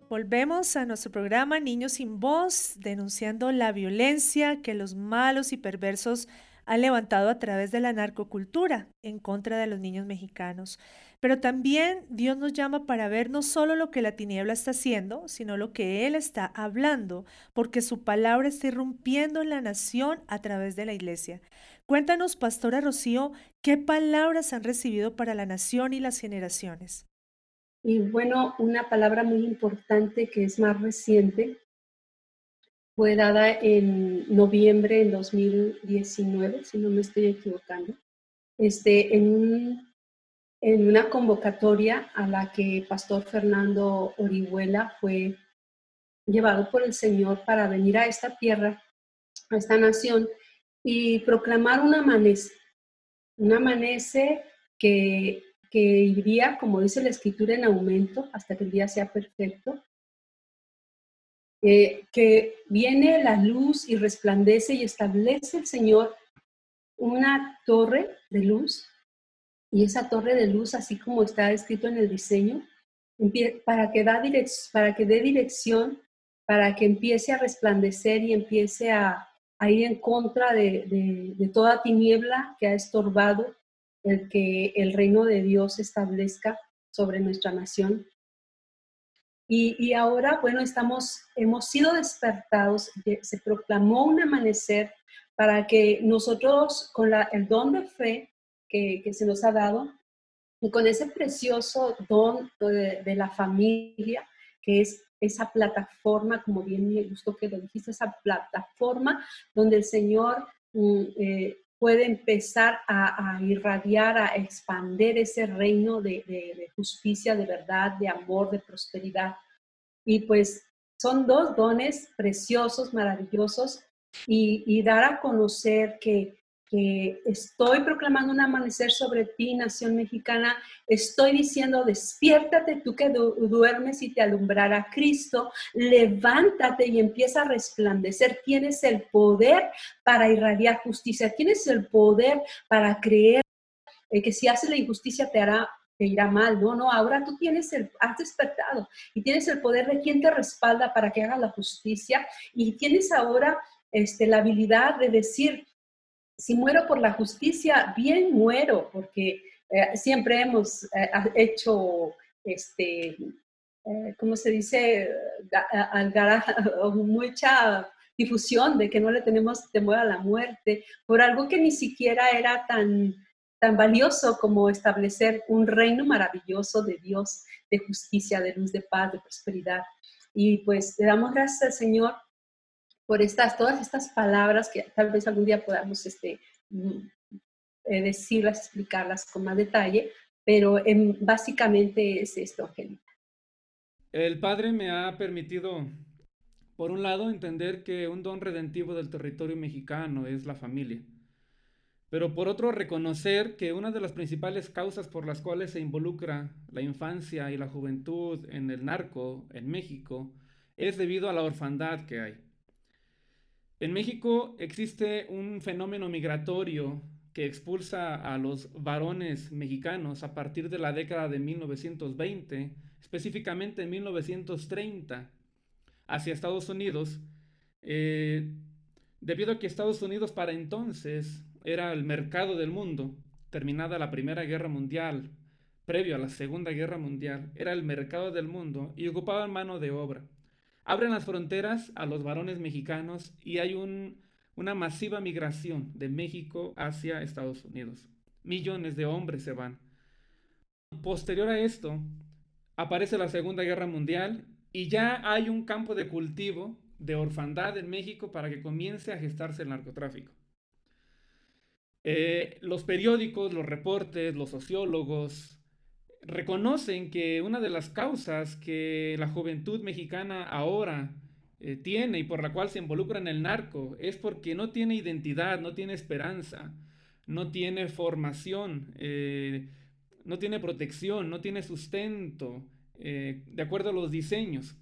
Volvemos a nuestro programa Niños sin Voz, denunciando la violencia que los malos y perversos han levantado a través de la narcocultura en contra de los niños mexicanos. Pero también Dios nos llama para ver no solo lo que la tiniebla está haciendo, sino lo que Él está hablando, porque su palabra está irrumpiendo en la nación a través de la iglesia. Cuéntanos, Pastora Rocío, qué palabras han recibido para la nación y las generaciones. Y bueno, una palabra muy importante que es más reciente fue dada en noviembre del 2019, si no me estoy equivocando, este, en un en una convocatoria a la que Pastor Fernando Orihuela fue llevado por el Señor para venir a esta tierra, a esta nación, y proclamar un amanece, un amanece que, que iría, como dice la escritura, en aumento hasta que el día sea perfecto, eh, que viene la luz y resplandece y establece el Señor una torre de luz y esa torre de luz, así como está escrito en el diseño, para que, da para que dé dirección, para que empiece a resplandecer y empiece a, ir en contra de, toda tiniebla que ha estorbado el que el reino de Dios establezca sobre nuestra nación. Y, ahora, bueno, estamos, hemos sido despertados, se proclamó un amanecer para que nosotros con la, el don de fe que, se nos ha dado y con ese precioso don de, la familia, que es esa plataforma, como bien me gustó que lo dijiste, esa plataforma donde el Señor mm, eh, puede empezar a, irradiar, a expandir ese reino de, justicia, de verdad, de amor, de prosperidad. Y pues son dos dones preciosos, maravillosos, y dar a conocer que que estoy proclamando un amanecer sobre ti, nación mexicana. Estoy diciendo, despiértate tú que duermes y te alumbrará Cristo. Levántate y empieza a resplandecer. Tienes el poder para irradiar justicia. Tienes el poder para creer eh, que si haces la injusticia te hará te irá mal. No, no, ahora tú tienes el, has despertado y tienes el poder de quien te respalda para que haga la justicia y tienes ahora este, la habilidad de decir, si muero por la justicia, bien muero, porque eh, siempre hemos eh, hecho, este, eh, ¿cómo se dice? mucha difusión de que no le tenemos temor a la muerte por algo que ni siquiera era tan, tan valioso como establecer un reino maravilloso de Dios, de justicia, de luz, de paz, de prosperidad. Y pues le damos gracias al Señor por estas, todas estas palabras que tal vez algún día podamos este, mm, eh, decirlas, explicarlas con más detalle, pero básicamente es esto. El Padre me ha permitido, por un lado, entender que un don redentivo del territorio mexicano es la familia, pero por otro, reconocer que una de las principales causas por las cuales se involucra la infancia y la juventud en el narco en México es debido a la orfandad que hay. En México existe un fenómeno migratorio que expulsa a los varones mexicanos a partir de la década de 1920, específicamente en 1930, hacia Estados Unidos, eh, debido a que Estados Unidos para entonces era el mercado del mundo, terminada la Primera Guerra Mundial, previo a la Segunda Guerra Mundial, era el mercado del mundo y ocupaban mano de obra. Abren las fronteras a los varones mexicanos y hay una masiva migración de México hacia Estados Unidos. Millones de hombres se van. Posterior a esto, aparece la Segunda Guerra Mundial y ya hay un campo de cultivo de orfandad en México para que comience a gestarse el narcotráfico. Eh, los periódicos, los reportes, los sociólogos reconocen que una de las causas que la juventud mexicana ahora eh, tiene y por la cual se involucra en el narco es porque no tiene identidad, no tiene esperanza, no tiene formación, eh, no tiene protección, no tiene sustento, de acuerdo a los diseños.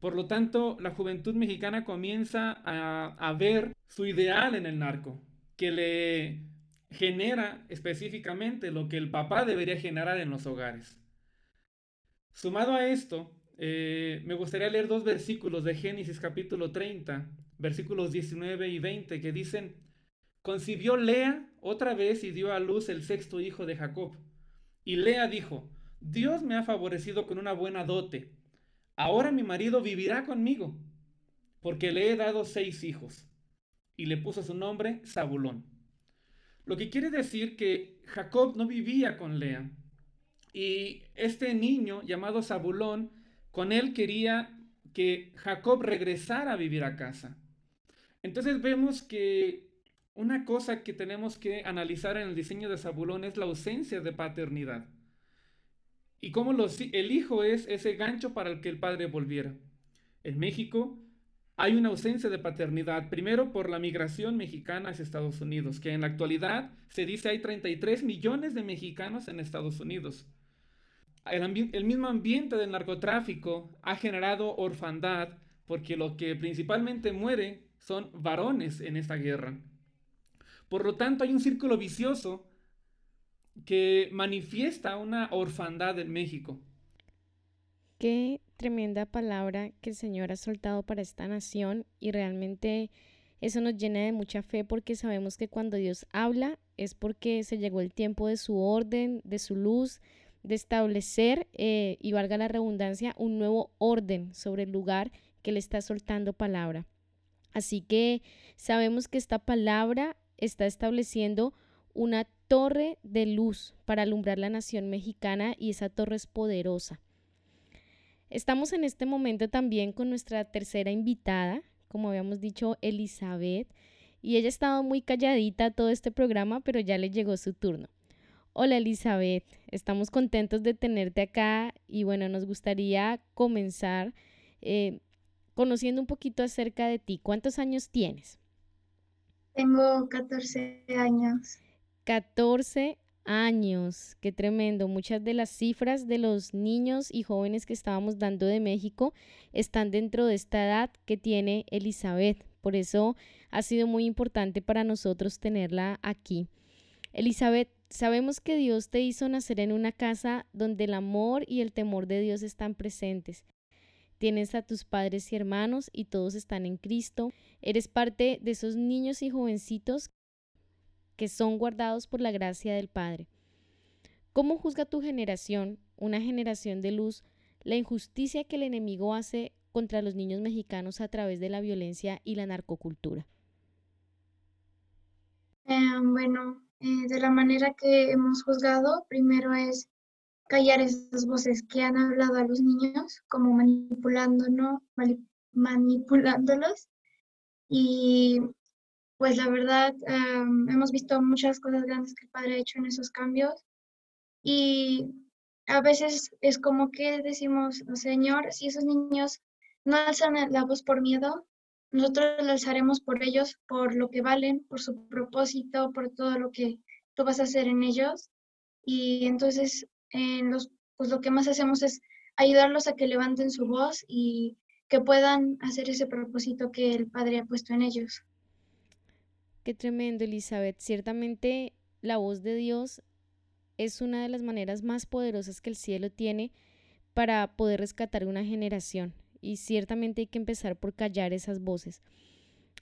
Por lo tanto, la juventud mexicana comienza a, ver su ideal en el narco, que le genera específicamente lo que el papá debería generar en los hogares. Sumado a esto, eh, me gustaría leer dos versículos de Génesis capítulo 30, versículos 19 y 20, que dicen, concibió Lea otra vez y dio a luz el sexto hijo de Jacob. Y Lea dijo, Dios me ha favorecido con una buena dote ahora mi marido vivirá conmigo, porque le he dado seis hijos. Y le puso su nombre Zabulón. Lo que quiere decir que Jacob no vivía con Lea. Y este niño llamado Zabulón, con él quería que Jacob regresara a vivir a casa. Entonces vemos que una cosa que tenemos que analizar en el diseño de Zabulón es la ausencia de paternidad y cómo el hijo es ese gancho para el que el padre volviera. En México hay una ausencia de paternidad, primero por la migración mexicana hacia Estados Unidos, que en la actualidad se dice hay 33 millones de mexicanos en Estados Unidos. El, el mismo ambiente del narcotráfico ha generado orfandad porque lo que principalmente muere son varones en esta guerra. Por lo tanto, hay un círculo vicioso que manifiesta una orfandad en México. Qué tremenda palabra que el Señor ha soltado para esta nación y realmente eso nos llena de mucha fe porque sabemos que cuando Dios habla es porque se llegó el tiempo de su orden, de su luz, de establecer, eh, y valga la redundancia, un nuevo orden sobre el lugar que le está soltando palabra. Así que sabemos que esta palabra está estableciendo una torre de luz para alumbrar la nación mexicana y esa torre es poderosa. Estamos en este momento también con nuestra tercera invitada, como habíamos dicho, Elizabeth, y ella ha estado muy calladita todo este programa, pero ya le llegó su turno. Hola Elizabeth, estamos contentos de tenerte acá y bueno, nos gustaría comenzar eh, conociendo un poquito acerca de ti. ¿Cuántos años tienes? Tengo 14 años. 14 años, qué tremendo. Muchas de las cifras de los niños y jóvenes que estábamos dando de México están dentro de esta edad que tiene Elizabeth. Por eso ha sido muy importante para nosotros tenerla aquí. Elizabeth, sabemos que Dios te hizo nacer en una casa donde el amor y el temor de Dios están presentes. Tienes a tus padres y hermanos y todos están en Cristo. Eres parte de esos niños y jovencitos que son guardados por la gracia del Padre. ¿Cómo juzga tu generación, una generación de luz, la injusticia que el enemigo hace contra los niños mexicanos a través de la violencia y la narcocultura? Eh, bueno, eh, de la manera que hemos juzgado, primero es callar esas voces que han hablado a los niños, como manipulándolos, y pues la verdad hemos visto muchas cosas grandes que el Padre ha hecho en esos cambios y a veces es como que decimos, Señor, si esos niños no alzan la voz por miedo, nosotros la alzaremos por ellos, por lo que valen, por su propósito, por todo lo que tú vas a hacer en ellos. Y entonces en los, pues lo que más hacemos es ayudarlos a que levanten su voz y que puedan hacer ese propósito que el Padre ha puesto en ellos. Qué tremendo, Elizabeth. Ciertamente la voz de Dios es una de las maneras más poderosas que el cielo tiene para poder rescatar una generación. Y ciertamente hay que empezar por callar esas voces.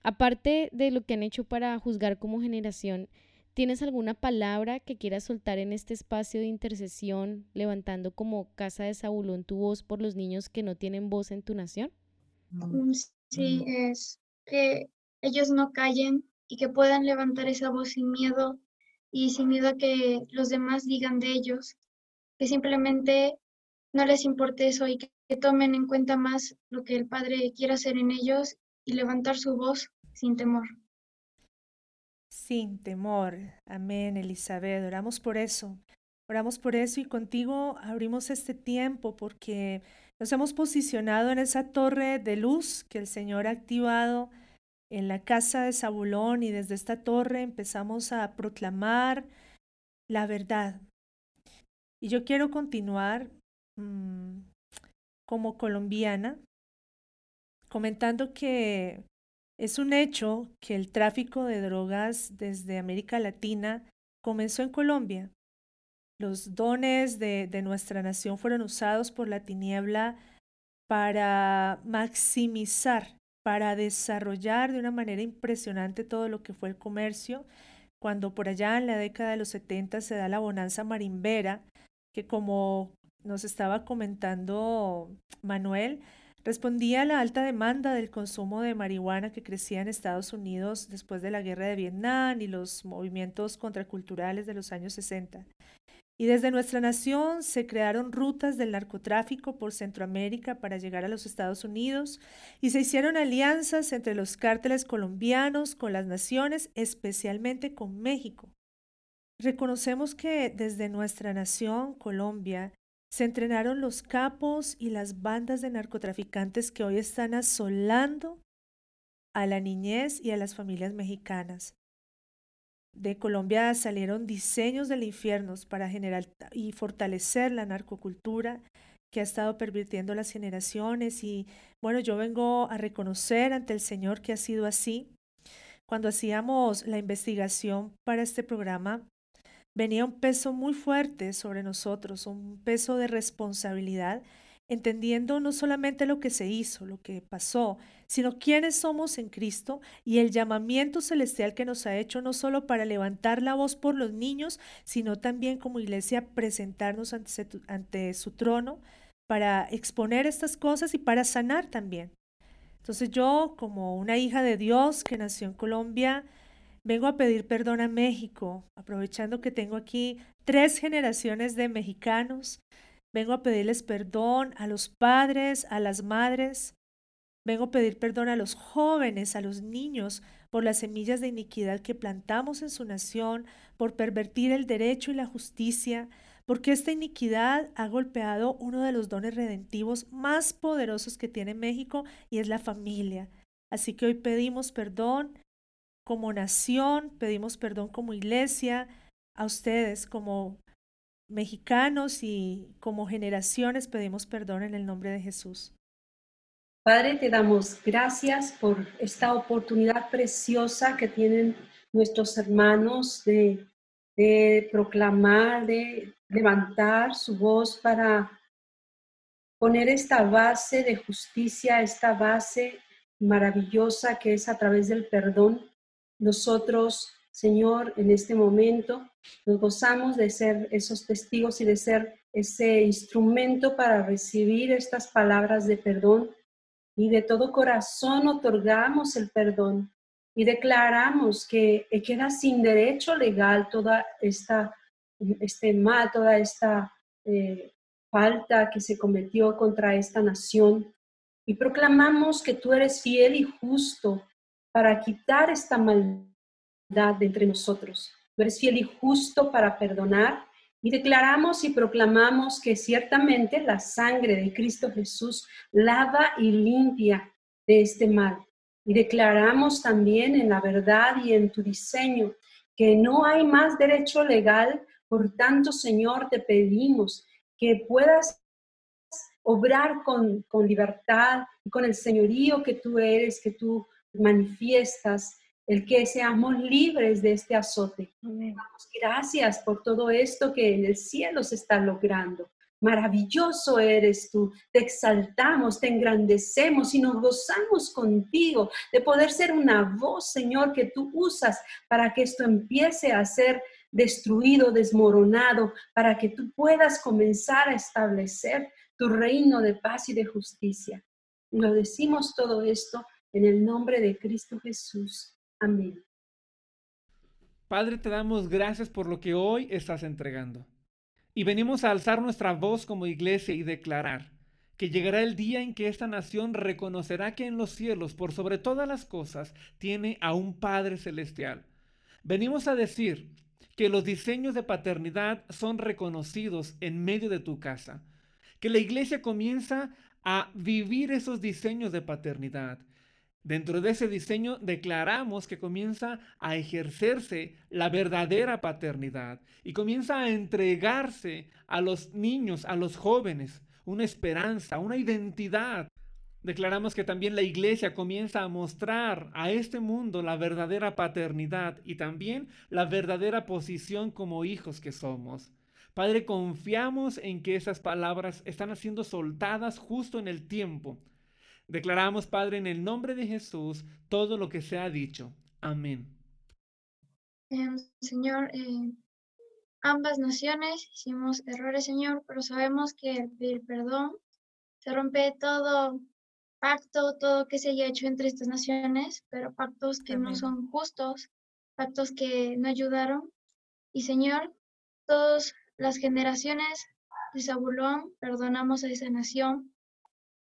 aparte de lo que han hecho para juzgar como generación, ¿tienes alguna palabra que quieras soltar en este espacio de intercesión, levantando como casa de Zabulón tu voz por los niños que no tienen voz en tu nación? Mm, sí, es que ellos no callen y que puedan levantar esa voz sin miedo y sin miedo a que los demás digan de ellos, que simplemente no les importe eso y que, tomen en cuenta más lo que el Padre quiere hacer en ellos y levantar su voz sin temor. Sin temor. Amén, Elizabeth. Oramos por eso. Oramos por eso y contigo abrimos este tiempo porque nos hemos posicionado en esa torre de luz que el Señor ha activado en la casa de Zabulón y desde esta torre empezamos a proclamar la verdad. Y yo quiero continuar mm, como colombiana comentando que es un hecho que el tráfico de drogas desde América Latina comenzó en Colombia. Los dones de, de nuestra nación fueron usados por la tiniebla para maximizar para desarrollar de una manera impresionante todo lo que fue el comercio. Cuando por allá en la década de los 70 se da la bonanza marimbera, que como nos estaba comentando Manuel, respondía a la alta demanda del consumo de marihuana que crecía en Estados Unidos después de la guerra de Vietnam y los movimientos contraculturales de los años 60. Y desde nuestra nación se crearon rutas del narcotráfico por Centroamérica para llegar a los Estados Unidos y se hicieron alianzas entre los cárteles colombianos con las naciones, especialmente con México. Reconocemos que desde nuestra nación, Colombia, se entrenaron los capos y las bandas de narcotraficantes que hoy están asolando a la niñez y a las familias mexicanas de Colombia salieron diseños del infierno para generar y fortalecer la narcocultura que ha estado pervirtiendo las generaciones y bueno, yo vengo a reconocer ante el Señor que ha sido así. Cuando hacíamos la investigación para este programa, venía un peso muy fuerte sobre nosotros, un peso de responsabilidad entendiendo no solamente lo que se hizo, lo que pasó, sino quiénes somos en Cristo y el llamamiento celestial que nos ha hecho no solo para levantar la voz por los niños, sino también como iglesia presentarnos ante, su trono para exponer estas cosas y para sanar también. Entonces yo, como una hija de Dios que nació en Colombia, vengo a pedir perdón a México, aprovechando que tengo aquí tres generaciones de mexicanos Vengo a pedirles perdón a los padres, a las madres. Vengo a pedir perdón a los jóvenes, a los niños, por las semillas de iniquidad que plantamos en su nación, por pervertir el derecho y la justicia, porque esta iniquidad ha golpeado uno de los dones redentivos más poderosos que tiene México y es la familia. Así que hoy pedimos perdón como nación, pedimos perdón como iglesia, a ustedes como mexicanos y como generaciones pedimos perdón en el nombre de Jesús. Padre, te damos gracias por esta oportunidad preciosa que tienen nuestros hermanos de, proclamar, de levantar su voz para poner esta base de justicia, esta base maravillosa que es a través del perdón. Nosotros Señor, en este momento nos gozamos de ser esos testigos y de ser ese instrumento para recibir estas palabras de perdón. Y de todo corazón otorgamos el perdón y declaramos que queda sin derecho legal toda esta este mal, toda esta eh, falta que se cometió contra esta nación. Y proclamamos que tú eres fiel y justo para quitar esta maldad entre nosotros. Tú eres fiel y justo para perdonar y declaramos y proclamamos que ciertamente la sangre de Cristo Jesús lava y limpia de este mal. Y declaramos también en la verdad y en tu diseño que no hay más derecho legal, por tanto, Señor, te pedimos que puedas obrar con, con libertad y con el señorío que tú eres, que tú manifiestas el que seamos libres de este azote. Gracias por todo esto que en el cielo se está logrando. Maravilloso eres tú, te exaltamos, te engrandecemos y nos gozamos contigo de poder ser una voz, Señor, que tú usas para que esto empiece a ser destruido, desmoronado, para que tú puedas comenzar a establecer tu reino de paz y de justicia. Lo decimos todo esto en el nombre de Cristo Jesús. Amén. Padre, te damos gracias por lo que hoy estás entregando. Y venimos a alzar nuestra voz como iglesia y declarar que llegará el día en que esta nación reconocerá que en los cielos, por sobre todas las cosas, tiene a un Padre celestial. Venimos a decir que los diseños de paternidad son reconocidos en medio de tu casa, que la iglesia comienza a vivir esos diseños de paternidad, Dentro de ese diseño declaramos que comienza a ejercerse la verdadera paternidad y comienza a entregarse a los niños, a los jóvenes, una esperanza, una identidad. Declaramos que también la iglesia comienza a mostrar a este mundo la verdadera paternidad y también la verdadera posición como hijos que somos. Padre, confiamos en que esas palabras están siendo soltadas justo en el tiempo Declaramos, Padre, en el nombre de Jesús, todo lo que se ha dicho. Amén. Em, señor, eh, ambas naciones hicimos errores, Señor, pero sabemos que el pedir perdón se rompe todo pacto, todo que se haya hecho entre estas naciones, pero pactos que no son justos, pactos que no ayudaron. Y Señor, todas las generaciones de Zabulón, perdonamos a esa nación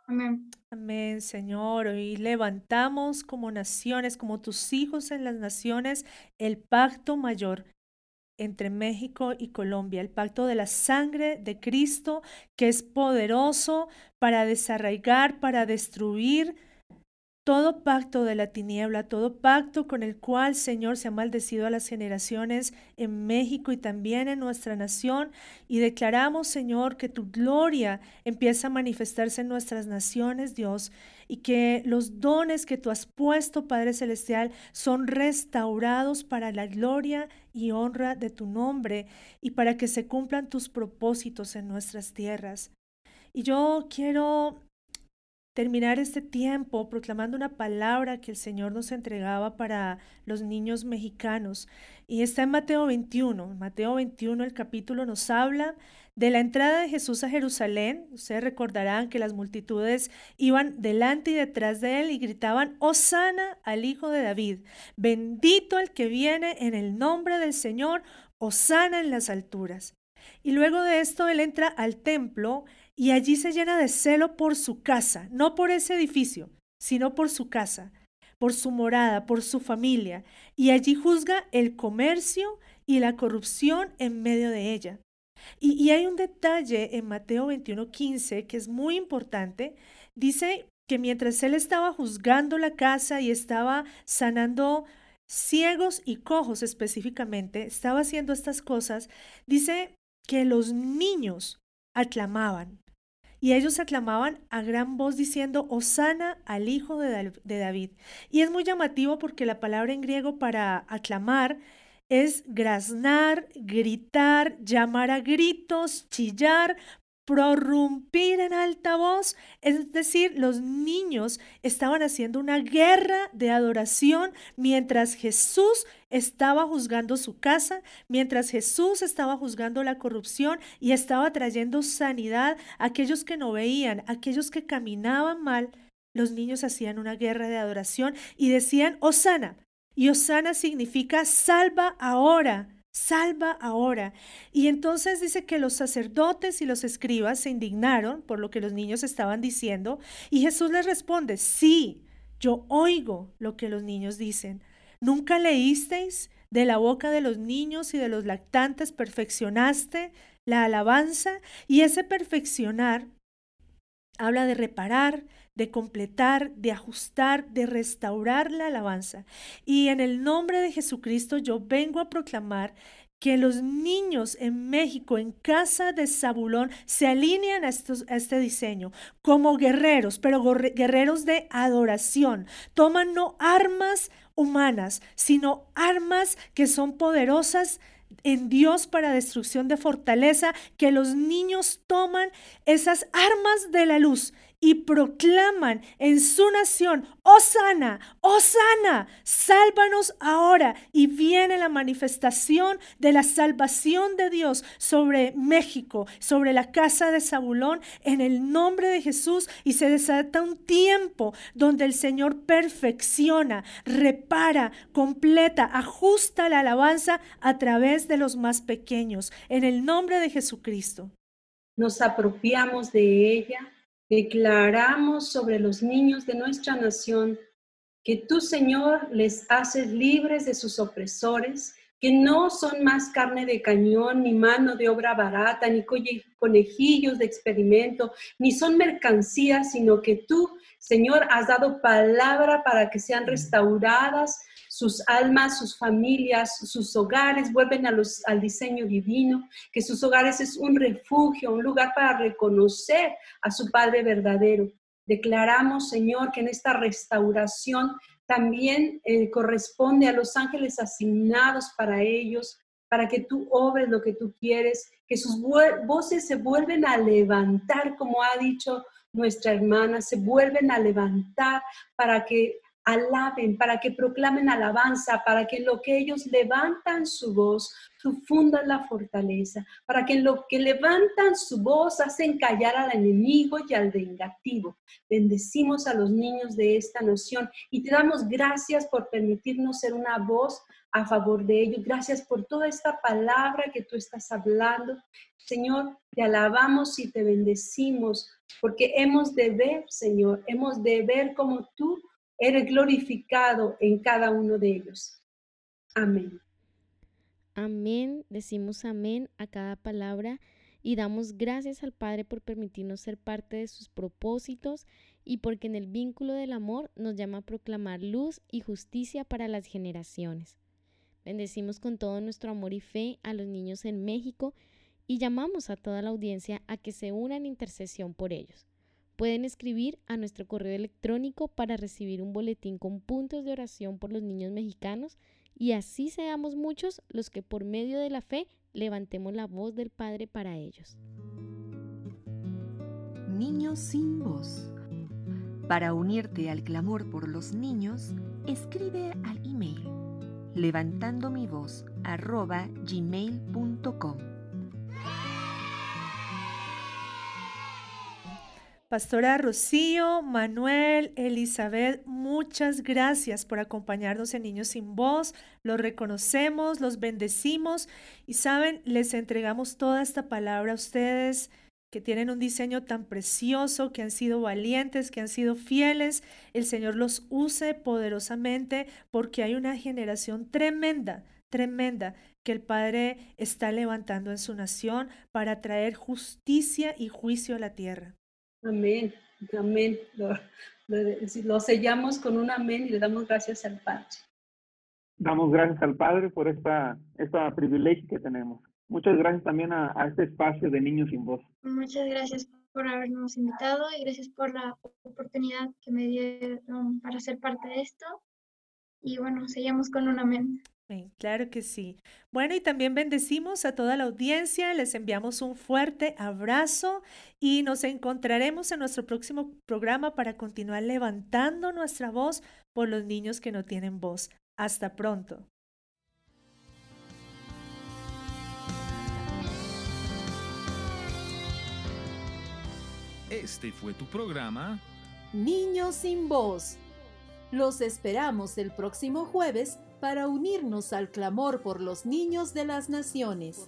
Amén. Amén, Señor. Hoy levantamos como naciones, como tus hijos en las naciones, el pacto mayor entre México y Colombia, el pacto de la sangre de Cristo, que es poderoso para desarraigar, para destruir todo pacto de la tiniebla, todo pacto con el cual, Señor, se ha maldecido a las generaciones en México y también en nuestra nación. Y declaramos, Señor, que tu gloria empieza a manifestarse en nuestras naciones, Dios, y que los dones que tú has puesto, Padre Celestial, son restaurados para la gloria y honra de tu nombre y para que se cumplan tus propósitos en nuestras tierras. Y yo quiero terminar este tiempo proclamando una palabra que el Señor nos entregaba para los niños mexicanos. Y está en Mateo 21. En Mateo 21 el capítulo nos habla de la entrada de Jesús a Jerusalén. Ustedes recordarán que las multitudes iban delante y detrás de él y gritaban, Osana al Hijo de David, bendito el que viene en el nombre del Señor, Osana en las alturas. Y luego de esto él entra al templo y allí se llena de celo por su casa, no por ese edificio, sino por su casa, por su morada, por su familia, y allí juzga el comercio y la corrupción en medio de ella. Y, hay un detalle en Mateo 21:15 que es muy importante. Dice que mientras él estaba juzgando la casa y estaba sanando ciegos y cojos específicamente, estaba haciendo estas cosas, dice que los niños aclamaban. Y ellos aclamaban a gran voz diciendo, Osana al hijo de, David. Y es muy llamativo porque la palabra en griego para aclamar es graznar, gritar, llamar a gritos, chillar, prorrumpir en alta voz, es decir, los niños estaban haciendo una guerra de adoración mientras Jesús estaba juzgando su casa, mientras Jesús estaba juzgando la corrupción y estaba trayendo sanidad a aquellos que no veían, a aquellos que caminaban mal. Los niños hacían una guerra de adoración y decían, Osana. Y Osana significa salva ahora salva ahora. Y entonces dice que los sacerdotes y los escribas se indignaron por lo que los niños estaban diciendo y Jesús les responde, sí, yo oigo lo que los niños dicen. ¿Nunca leísteis de la boca de los niños y de los lactantes perfeccionaste la alabanza? Y ese perfeccionar habla de reparar, de completar, de ajustar, de restaurar la alabanza. Y en el nombre de Jesucristo yo vengo a proclamar que los niños en México, en casa de Zabulón, se alinean a, a este diseño como guerreros, pero guerreros de adoración. Toman no armas humanas, sino armas que son poderosas en Dios para destrucción de fortaleza, que los niños toman esas armas de la luz y proclaman en su nación, Osana, Osana, sálvanos ahora. Y viene la manifestación de la salvación de Dios sobre México, sobre la casa de Zabulón, en el nombre de Jesús. Y se desata un tiempo donde el Señor perfecciona, repara, completa, ajusta la alabanza a través de los más pequeños, en el nombre de Jesucristo. Nos apropiamos de ella declaramos sobre los niños de nuestra nación que tú, Señor, les haces libres de sus opresores, que no son más carne de cañón, ni mano de obra barata, ni conejillos de experimento, ni son mercancías, sino que tú, Señor, has dado palabra para que sean restauradas sus almas, sus familias, sus hogares vuelven al diseño divino, que sus hogares es un refugio, un lugar para reconocer a su Padre verdadero. Declaramos, Señor, que en esta restauración también eh, corresponde a los ángeles asignados para ellos, para que tú obres lo que tú quieres, que sus voces se vuelven a levantar, como ha dicho nuestra hermana, se vuelven a levantar para que alaben, para que proclamen alabanza, para que en lo que ellos levantan su voz, tú la fortaleza, para que en lo que levantan su voz hacen callar al enemigo y al vengativo. Bendecimos a los niños de esta nación y te damos gracias por permitirnos ser una voz a favor de ellos. Gracias por toda esta palabra que tú estás hablando. Señor, te alabamos y te bendecimos porque hemos de ver, Señor, hemos de ver como tú eres glorificado en cada uno de ellos. Amén. Amén, decimos amén a cada palabra y damos gracias al Padre por permitirnos ser parte de sus propósitos y porque en el vínculo del amor nos llama a proclamar luz y justicia para las generaciones. Bendecimos con todo nuestro amor y fe a los niños en México y llamamos a toda la audiencia a que se una en intercesión por ellos. Pueden escribir a nuestro correo electrónico para recibir un boletín con puntos de oración por los niños mexicanos y así seamos muchos los que por medio de la fe levantemos la voz del Padre para ellos. Niños sin voz. Para unirte al clamor por los niños, escribe al email levantando mi voz gmail.com. Pastora Rocío, Manuel, Elizabeth, muchas gracias por acompañarnos en Niños sin Voz. Los reconocemos, los bendecimos y saben, les entregamos toda esta palabra a ustedes que tienen un diseño tan precioso, que han sido valientes, que han sido fieles. El Señor los use poderosamente porque hay una generación tremenda, tremenda que el Padre está levantando en su nación para traer justicia y juicio a la tierra. Amén, amén. Lo, sellamos con un amén y le damos gracias al Padre. Damos gracias al Padre por esta, esta privilegio que tenemos. Muchas gracias también a, a, este espacio de Niños sin Voz. Muchas gracias por habernos invitado y gracias por la oportunidad que me dieron para ser parte de esto. Y bueno, sellamos con un amén claro que sí. Bueno, y también bendecimos a toda la audiencia, les enviamos un fuerte abrazo y nos encontraremos en nuestro próximo programa para continuar levantando nuestra voz por los niños que no tienen voz. Hasta pronto. Este fue tu programa Niños sin voz. Los esperamos el próximo jueves para unirnos al clamor por los niños de las naciones.